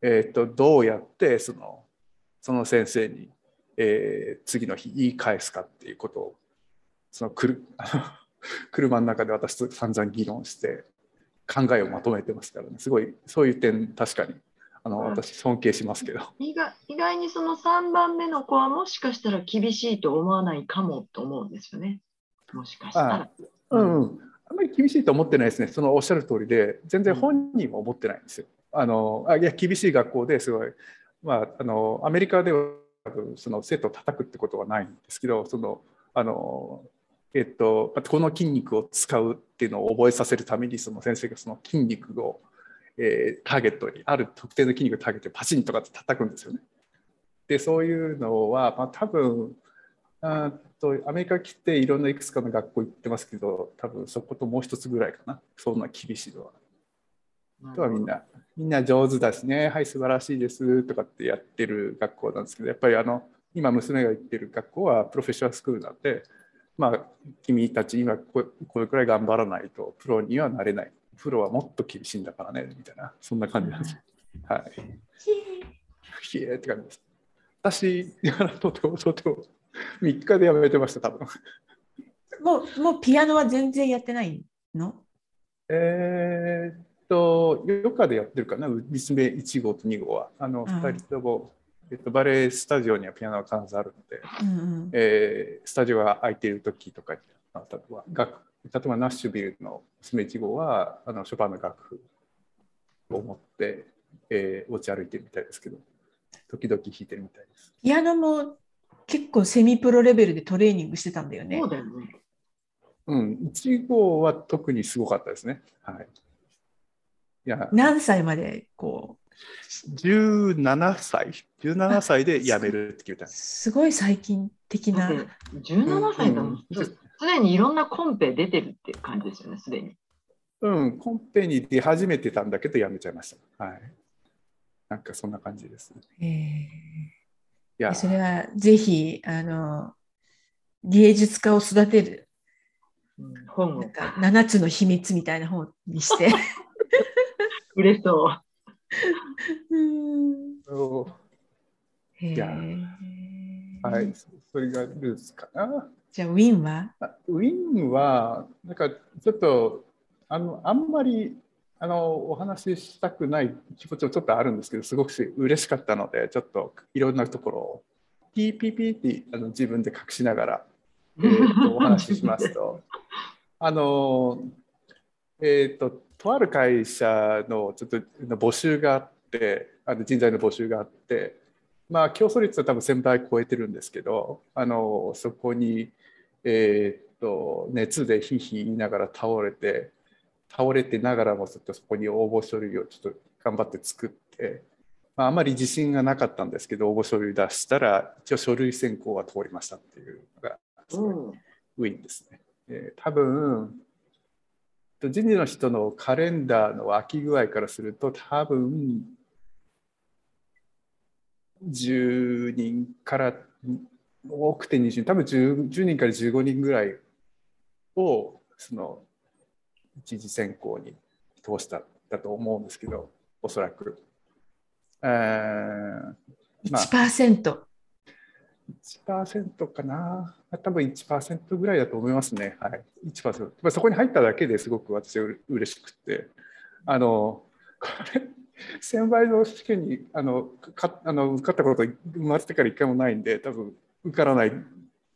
えーと、どうやってそのその先生に、えー、次の日言い返すかっていうことをそのくる *laughs* 車の中で私と散々議論して考えをまとめてますからね。すごいそういう点確かにあの私尊敬しますけど。意外にその3番目の子はもしかしたら厳しいと思わないかもと思うんですよね。もしかしたら。うん、うん、あんまり厳しいと思ってないですね。そのおっしゃる通りで全然本人も思ってないんですよ。あのあいや厳しい学校ですごい、まあ、あのアメリカではその生徒を叩くってことはないんですけどそのあの、えっと、この筋肉を使うっていうのを覚えさせるためにその先生がその筋肉を、えー、ターゲットにある特定の筋肉をターゲットにパチンとかって叩くんですよね。でそういうのは、まあ、多分あとアメリカ来ていろんないくつかの学校行ってますけど多分そこともう一つぐらいかなそんな厳しいのは。とはみんなみんな上手だしねはい素晴らしいですとかってやってる学校なんですけどやっぱりあの今娘が行ってる学校はプロフェッショナルスクールなんでまあ君たち今これくらい頑張らないとプロにはなれないプロはもっと厳しいんだからねみたいなそんな感じなんです。はい。ひえって感じです。私、とてもとても3日でやめてました、多分もうもうピアノは全然やってないの？えー、と、余暇でやってるかな、娘1号と2号は。あの、2人とも、えっと、バレエスタジオにはピアノが必ずあるので、うんうん、えー、スタジオが空いている時とかに、例えば楽例えばナッシュビルの娘1号はあのショパンの楽譜を持って、えー、持ち歩いてるみたいですけど、時々弾いてるみたいです。ピアノも結構セミプロレベルでトレーニングしてたんだよね。そうだよね。うん、1号は特にすごかったですね。はい。や何歳までこう？17歳。17歳で辞めるって決めた。すごい最近的な。17歳だもん。すでにいろんなコンペ出てるっていう感じですよねすでに。うん。コンペに出始めてたんだけど辞めちゃいました。はい。なんかそんな感じです、えいや。それはぜひあの芸術家を育てる、うん、本なんか7つの秘密みたいな本にして *laughs* 嬉しそう。いや、はい、それがルーツかな。じゃあ、ウィンは？ウィンは、なんかちょっと、あのあんまりあのお話ししたくない気持ちもちょっとあるんですけど、すごく嬉しかったので、ちょっといろんなところを。PPP ってあの自分で隠しながら、えー、とお話ししますと、*laughs* あの、えっ、ー、と、とある会社のちょっと募集があってあの人材の募集があってまあ競争率は多分1000倍超えてるんですけどあのそこに、えー、っと熱でひひ言いながら倒れて倒れてながらもちょっとそこに応募書類をちょっと頑張って作って、まあ、あまり自信がなかったんですけど応募書類出したら一応書類選考は通りましたっていうのがウィンですね。えー、多分人事の人のカレンダーの空き具合からすると多分10人から多くて20人多分 10, 10人から15人ぐらいをその一次選考に通しただと思うんですけどおそらく。えーまあ、1%。1%かな。多分1%ぐらいだと思いますね。はい。1%。そこに入っただけですごく私は嬉しくて。あの、*laughs* これ、1000倍の試験にあのかあの受かったこと生まれてから一回もないんで、多分受からない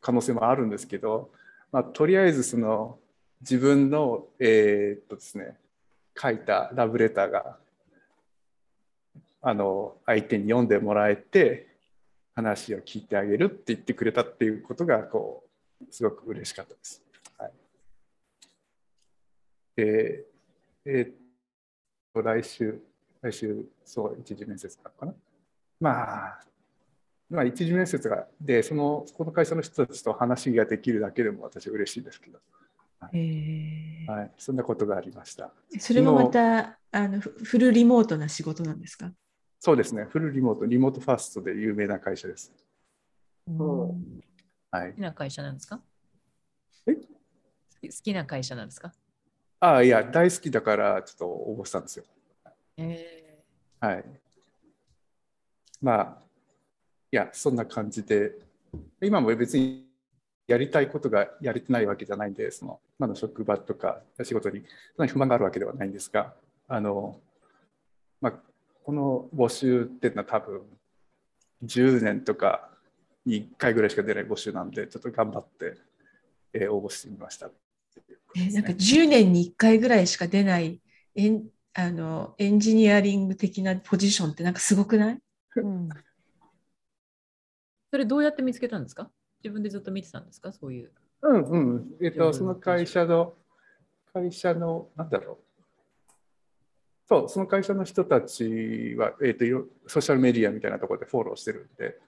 可能性もあるんですけど、まあ、とりあえずその自分の、えー、っとですね、書いたラブレターがあの相手に読んでもらえて話を聞いてあげるって言ってくれたっていうことがこうすごく嬉しかったです。はい、で、えー、来週来週そう一次面接なのかな。まあまあ、一次面接がでそのそこの会社の人たちと話ができるだけでも私は嬉しいですけど、へはい、そんなことがありました。えそれもまたあのフフルリモートな仕事なんですか？そうですね、フルリモート、リモートファーストで有名な会社です。そはい。好き、な会社なんですか？え？好きな会社なんですか？ああ、いや、大好きだからちょっと応募したんですよ。えはい。まあ、いや、そんな感じで、今も別にやりたいことがやれてないわけじゃないんで、その今の職場とか仕事にそんなに不満があるわけではないんですが、あの、まあ、この募集っていうのは多分10年とかに1回ぐらいしか出ない募集なんで、ちょっと頑張って、えー応募してみました。えなんか10年に1回ぐらいしか出ないエンあのエンジニアリング的なポジションってなんかすごくない？うんそれどうやって見つけたんですか？自分でずっと見てたんですか？そういう。うんうん。えっ、と、自分のその会社の、会社の、なんだろう。そう、その会社の人たちは、えっ、と、よソーシャルメディアみたいなところでフォローしてるんで、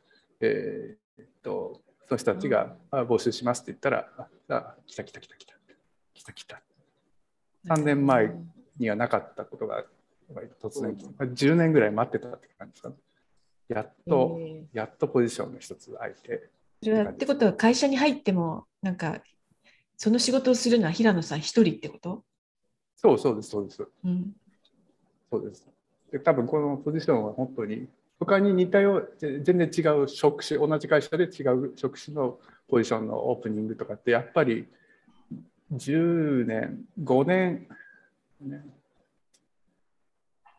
えっ、と、その人たちが、あ募集しますって言ったら、あ、あ来た来た来た来た。来た来た。3年前にはなかったことが、突然、10年ぐらい待ってたって感じですかね。やっと、えやっとポジションの一つ空いて、それはってことは会社に入ってもなんかその仕事をするのは平野さん一人ってこと、そうそうです、そうです。うん、そうです。で多分このポジションは本当に他に似たよう全然違う職種同じ会社で違う職種のポジションのオープニングとかってやっぱり10年5年、ね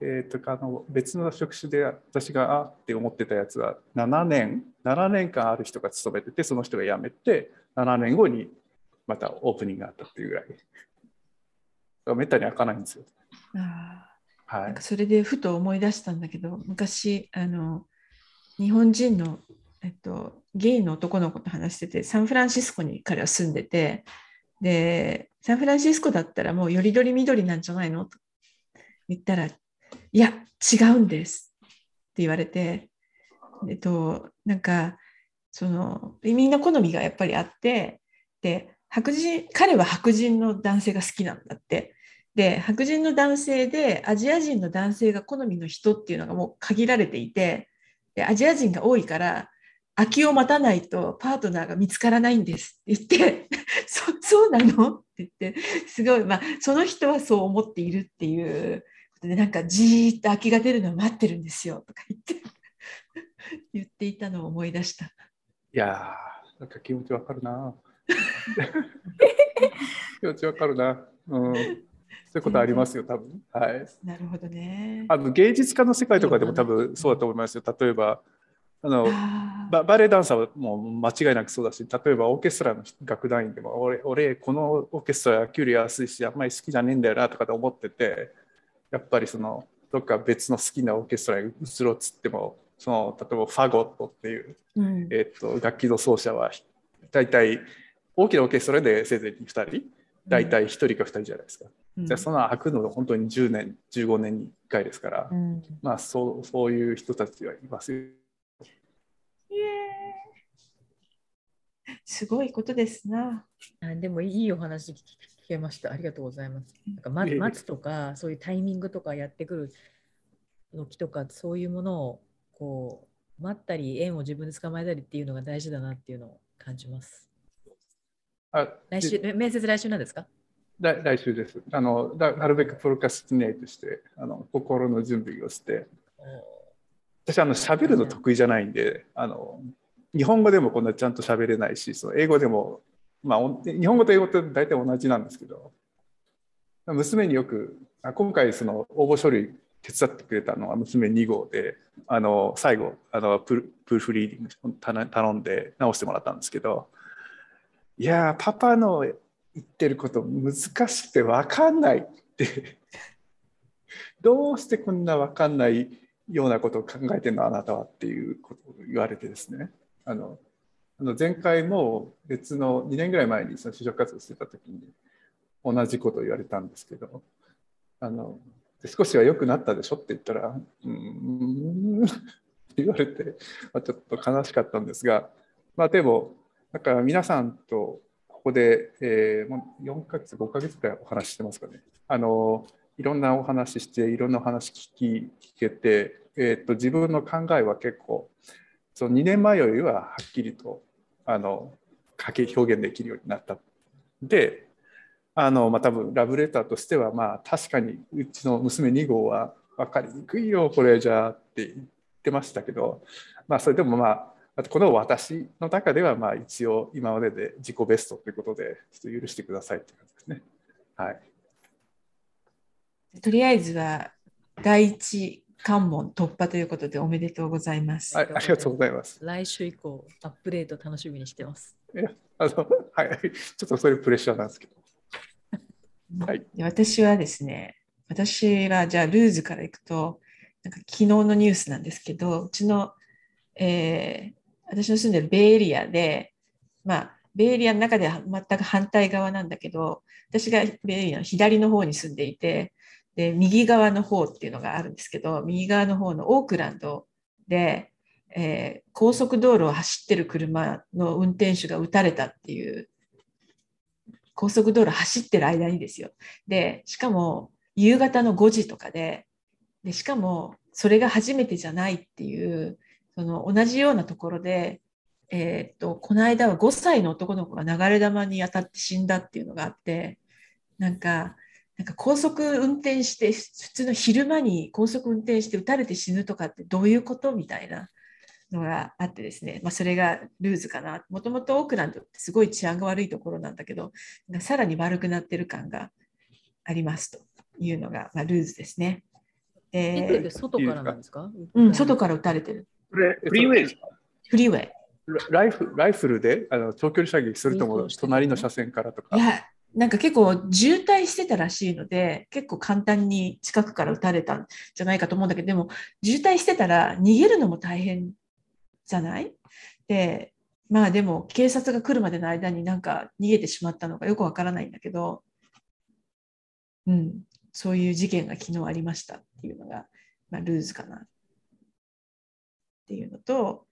えー、とかの別の職種で私があって思ってたやつは7年7年間ある人が勤めててその人が辞めて7年後にまたオープニングがあったっていうぐらいめったに開かないんですよ。あはい。なんか、それでふと思い出したんだけど昔あの日本人の、えっと、ゲイの男の子と話しててサンフランシスコに彼は住んでてでサンフランシスコだったらもうよりどりみどりなんじゃないの？と言ったらいや違うんです。って言われてえっとなんかそのみんな好みがやっぱりあってで白人彼は白人の男性が好きなんだって。で白人の男性でアジア人の男性が好みの人っていうのがもう限られていてでアジア人が多いから空きを待たないとパートナーが見つからないんですって言って *laughs* そそうなの？って言ってすごいまあその人はそう思っているっていうことでなんかじーっと空きが出るのを待ってるんですよとか言って *laughs* 言っていたのを思い出した。いやー、なんか気持ちわかるな。*laughs* 気持ちわかるな。うん。そういうことありますよ、多分。はい。なるほどね。あの芸術家の世界とかでも多分そうだと思いますよ。例えば、あのババレエダンサーはもう間違いなくそうだし、例えばオーケストラの楽団員でも、俺、俺このオーケストラ給料安いし、あんまり好きじゃねえんだよなとかって思ってて、やっぱりその、どっか別の好きなオーケストラに移ろうっつっても、その例えばファゴットっていううんえっと楽器の奏者は大体大きなオーケストラでせいぜい2人大体1人か2人じゃないですか、うんじゃあその開くのが本当に10年15年に1回ですから、うんまあそうそういう人たちはいますすごいことですな。あでもいいお話聞けました。ありがとうございます。なんかまいえいえ待つとか、そういうタイミングとかやってくる時とか、そういうものをこう待ったり、縁を自分で捕まえたりっていうのが大事だなっていうのを感じます。あ来週、面接来週なんですか？来週です。あのなるべくプロカスティネートしてあの心の準備をして。私あの喋るの得意じゃないんであの日本語でもこんなちゃんと喋れないしその英語でも、まあ、日本語と英語って大体同じなんですけど娘によくあ今回その応募書類手伝ってくれたのは娘2号であの最後あのプルプルフリーディング頼んで直してもらったんですけどいやパパの言ってること難しくて分かんないって。*laughs* どうしてこんな分かんないようなことを考えてるのあなたはっていうことを言われてですね。あのあの前回も別の2年ぐらい前にその就職活動してた時に同じことを言われたんですけどあの少しは良くなったでしょって言ったらうーん言われて、まあ、ちょっと悲しかったんですが、まあ、でも、なんか皆さんとここで、えー、もう4ヶ月、5ヶ月くらいお話してますかね。あのいろんなお話して、いろんなお話聞き聞けて、えーと、自分の考えは結構、その2年前よりははっきりとあの書き表現できるようになった。で、あのまあ、多分ラブレターとしては、まあ、確かにうちの娘2号は分かりにくいよ、これじゃって言ってましたけど、まあ、それでもまあ、この私の中ではまあ一応今までで自己ベストということで、ちょっと許してくださいって感じですね。はい。とりあえずは第一関門突破ということでおめでとうございます。はい、ありがとうございます。来週以降、アップデート楽しみにしてます。いやあのはい、ちょっとそういうプレッシャーなんですけど。はい、私はですね、私はじゃあルーズからいくと、なんか昨日のニュースなんですけど、うちの、えー、私の住んでるベイエリアで、まあ、ベイエリアの中では全く反対側なんだけど、私がベイエリアの左の方に住んでいて、で右側の方っていうのがあるんですけど右側の方のオークランドで、えー、高速道路を走ってる車の運転手が撃たれたっていう高速道路走ってる間にですよ。でしかも夕方の5時とかででしかもそれが初めてじゃないっていうその同じようなところで、えー、っとこの間は5歳の男の子が流れ弾に当たって死んだっていうのがあってなんかなんか高速運転して普通の昼間に高速運転して撃たれて死ぬとかってどういうことみたいなのがあってですね、まあ、それがルーズかなもともとオークランドってすごい治安が悪いところなんだけどさらに悪くなってる感がありますというのが、まあ、ルーズですね。えー、外からなんですか？うん、外から撃たれてる。フリーウェイですか？フリーウェイ。ライフライフルであの長距離射撃するとも隣の車線からとか。いやなんか結構渋滞してたらしいので、結構簡単に近くから撃たれたんじゃないかと思うんだけど、でも渋滞してたら逃げるのも大変じゃない？で、まあでも警察が来るまでの間になんか逃げてしまったのかよくわからないんだけど、うん、そういう事件が昨日ありましたっていうのが、まあ、ルーズかなっていうのと、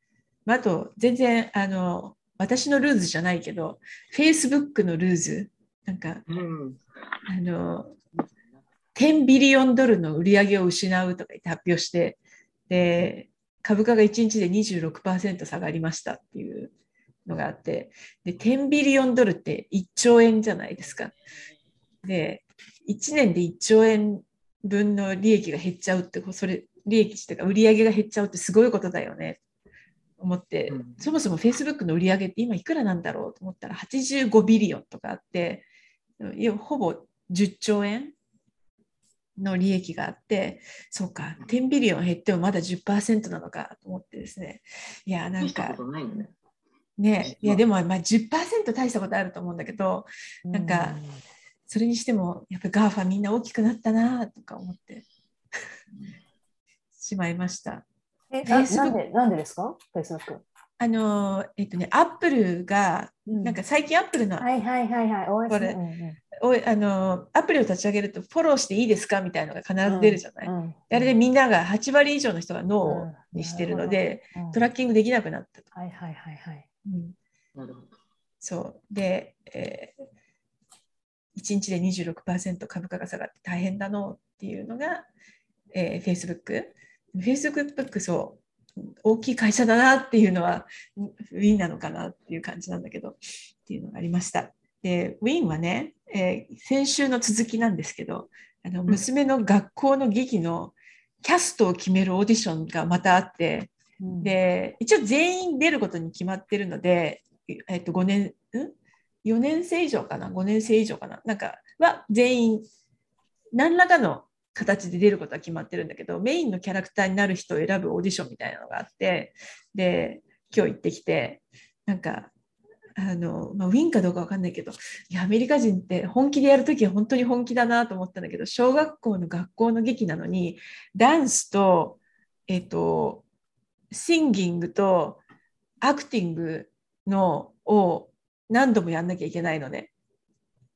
あと全然あの私のルーズじゃないけど、Facebook のルーズなんか、うん、あの10ビリオンドルの売り上げを失うとか言って発表してで株価が1日で26%下がりましたっていうのがあってで10ビリオンドルって1兆円じゃないですか。で1年で1兆円分の利益が減っちゃうってそれ利益って売り上げが減っちゃうってすごいことだよね。思って、うん、そもそも Facebook の売り上げって今いくらなんだろうと思ったら85ビリオンとかあってほぼ10兆円の利益があって、そうか、10ビリオン減ってもまだ10%なのかと思ってですね。いや、なんか、ね、いや、でも、まあ10%大したことあると思うんだけど、なんか、それにしても、やっぱ GAFA みんな大きくなったなとか思ってしまいました。え、なんでなんでですか ?Facebook。あの、えっとね、アップルが、なんか最近アップルの、はいはいはいはい、これ、おあのアプリを立ち上げるとフォローしていいですかみたいなのが必ず出るじゃない、うんうん、あれでみんなが8割以上の人がノーにしてるので、うん、トラッキングできなくなったと。はいはいはいはい。うん、そうで、えー、1日で26%株価が下がって大変だのっていうのが、えー、Facebook。Facebook そう大きい会社だなっていうのはウィンなのかなっていう感じなんだけどっていうのがありました。でウィンはね、えー、先週の続きなんですけどあの娘の学校の劇のキャストを決めるオーディションがまたあって、うん、で一応全員出ることに決まってるので、えっと、5年ん？4年生以上かな？5年生以上かな？なんかは全員何らかの形で出ることは決まってるんだけどメインのキャラクターになる人を選ぶオーディションみたいなのがあってで今日行ってきてなんかあの、まあ、ウィンかどうかわかんないけど、いや、アメリカ人って本気でやるときは本当に本気だなと思ったんだけど、小学校の学校の劇なのに、ダンスと、えっ、と、シンギングとアクティングのを何度もやんなきゃいけないのね。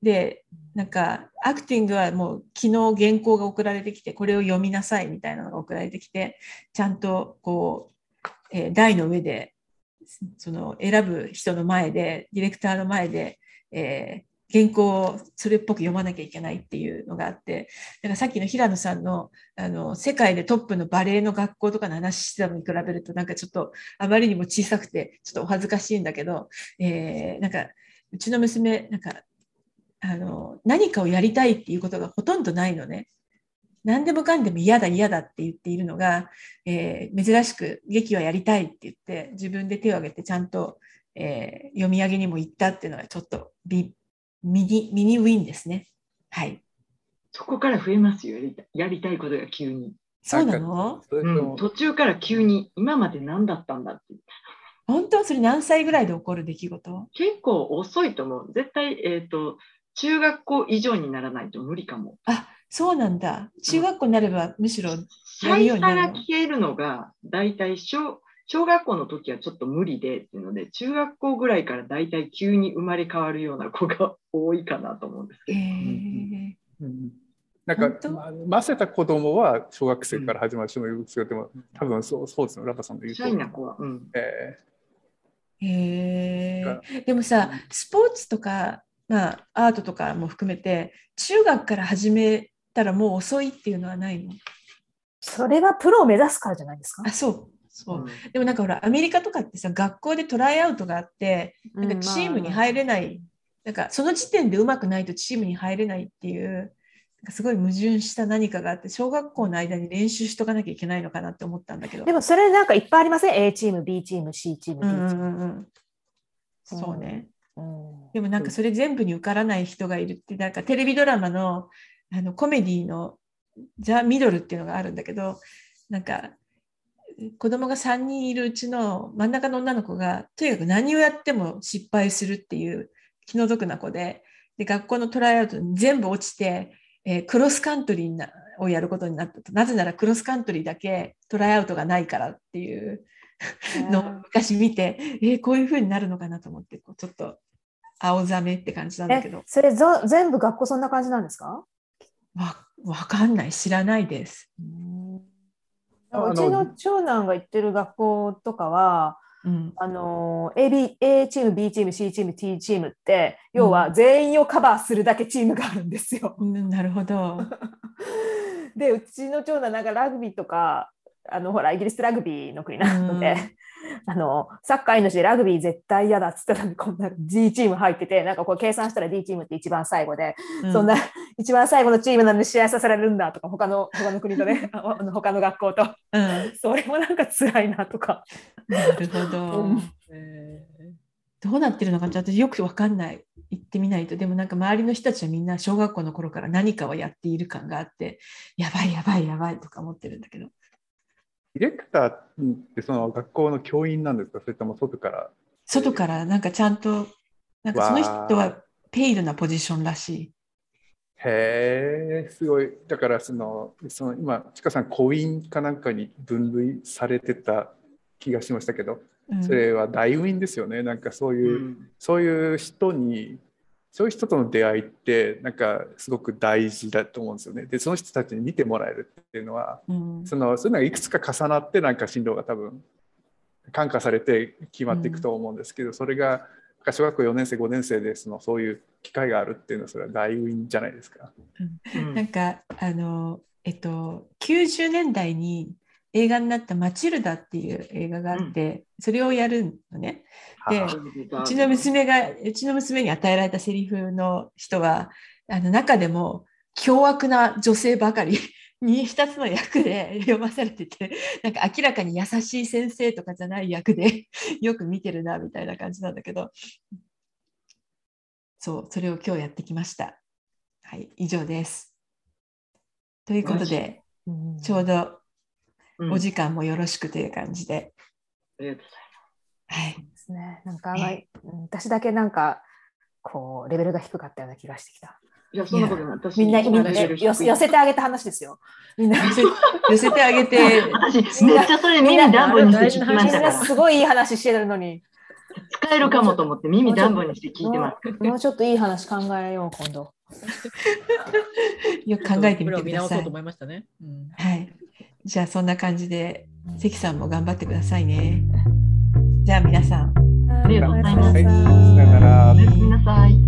で、なんか、アクティングはもう昨日原稿が送られてきて、これを読みなさいみたいなのが送られてきて、ちゃんとこう、えー台の上で、その選ぶ人の前で、ディレクターの前で、えー原稿をそれっぽく読まなきゃいけないっていうのがあって、だからさっきの平野さんのあの世界でトップのバレエの学校とかの話してたのに比べると、なんかちょっとあまりにも小さくて、ちょっとお恥ずかしいんだけど、えーなんかうちの娘、なんかあの何かをやりたいっていうことがほとんどないのね。何でもかんでも嫌だ嫌だって言っているのが、えー珍しく劇はやりたいって言って自分で手を挙げてちゃんと、えー読み上げにも行ったっていうのがちょっとビミニミニウィンですね。はい。そこから増えますよ、やりたやりたいことが急に。そうなの？うん、途中から急に、今まで何だったんだって。本当？それ何歳ぐらいで起こる出来事？結構遅いと思う。絶対、えっ、と、中学校以上にならないと無理かも。あそうなんだ。中学校になればむしろ、シャイさが消えるの？が、大体小、小学校の時はちょっと無理でっていうので、中学校ぐらいから大体急に生まれ変わるような子が多いかなと思うんですけえど。ーうんなんか、まませた子供は小学生から始まる人もいるんですけど、でも多分そうそうですね、ラパさんの言うシとャイな子は。うん。えへえでもさ、スポーツとか、まあ、アートとかも含めて、中学から始めたらもう遅いっていうのはないの？それがプロを目指すからじゃないですか？あ、。そう。そう。うんでもなんかほら、アメリカとかってさ、学校でトライアウトがあって、なんかチームに入れない、なんかその時点でうまくないとチームに入れないっていう、なんかすごい矛盾した何かがあって、小学校の間に練習しとかなきゃいけないのかなって思ったんだけど。でもそれなんかいっぱいありません ?A チーム、B チーム、C チーム、う D んうチーム。んうんうん。そうね。うん。でもなんかそれ全部に受からない人がいるって、なんかテレビドラマのあのコメディのザ・ミドルっていうのがあるんだけど、なんか子供が3人いるうちの真ん中の女の子がとにかく何をやっても失敗するっていう気の毒な子で、で学校のトライアウトに全部落ちて、えークロスカントリーなをやることになったと。なぜならクロスカントリーだけトライアウトがないからっていうのを昔見て、えーこういう風になるのかなと思って、こうちょっと青ざめって感じなんだけど。え、それぞ全部学校そんな感じなんですか？わわかんない、知らないです。うちの長男が行ってる学校とかは、うん、あの A, B A チーム、B チーム、C チーム、T チームって、要は全員をカバーするだけチームがあるんですよ。うんなるほど。*laughs* で、うちの長男なんかラグビーとか、あのほらイギリスラグビーの国なので、あのサッカー命でラグビー絶対嫌だっつったらこんな D チーム入っててなんかこう計算したら D チームって一番最後で、うそんな *laughs* 一番最後のチームなのに試合させられるんだとか他の他の国とね *laughs* 他の学校とうん、それもなんか辛いなとか。なるほど。*laughs* うんえどうなってるのかって私よくわかんない。行ってみないと。でもなんか周りの人たちはみんな小学校の頃から何かをやっている感があって、やばいやばいやばいとか思ってるんだけど。ディレクターってその学校の教員なんですか？それとも外から？外からなんかちゃんと、なんかその人はペイドなポジションらしい。へえすごい。だからそのその今ちかさん婚姻かなんかに分類されてた気がしましたけどうん。それは大ウィンですよね。なんかそういう、うん。そういう人にそういう人との出会いってなんかすごく大事だと思うんですよね。でその人たちに見てもらえるっていうのはうんそのそういうのがいくつか重なってなんか進路が多分感化されて決まっていくと思うんですけど、それが小学校4年生5年生でそのそういう機会があるっていうのはそれは大ウィンじゃないですか。うんなんかあのえっと90年代に映画になった「マチルダ」っていう映画があって、それをやるのね。ではうちの娘がうちの娘に与えられたセリフの人はあの中でも凶悪な女性ばかり *laughs* に2つの役で *laughs* 読まされててなんか明らかに優しい先生とかじゃない役で *laughs* よく見てるなみたいな感じなんだけどそうそれを今日やってきました。はい以上です。ということでうんちょうどうんお時間もよろしくという感じで、ありがとうございはい、ですね。なんかあんまり、うん私だけなんかこうレベルが低かったような気がしてきた。ます。いや、そんなことない。私みんなみんな寄せてあげた話ですよ。みんな *laughs* 寄せてあげて私、めっちゃそれ耳ダンボにして聞きまみんなしたから。すごいいい話してるのに、使えるかもと思って耳ダンボにして聞いてます。もうもうちょっといい話考えよう今度。*laughs* よく考えてみてくださいこれを見直そうと。思いましたね。うんはい。じゃあそんな感じで関さんも頑張ってくださいね。じゃあ皆さん。ありがとうございますさよならおやすみなさい。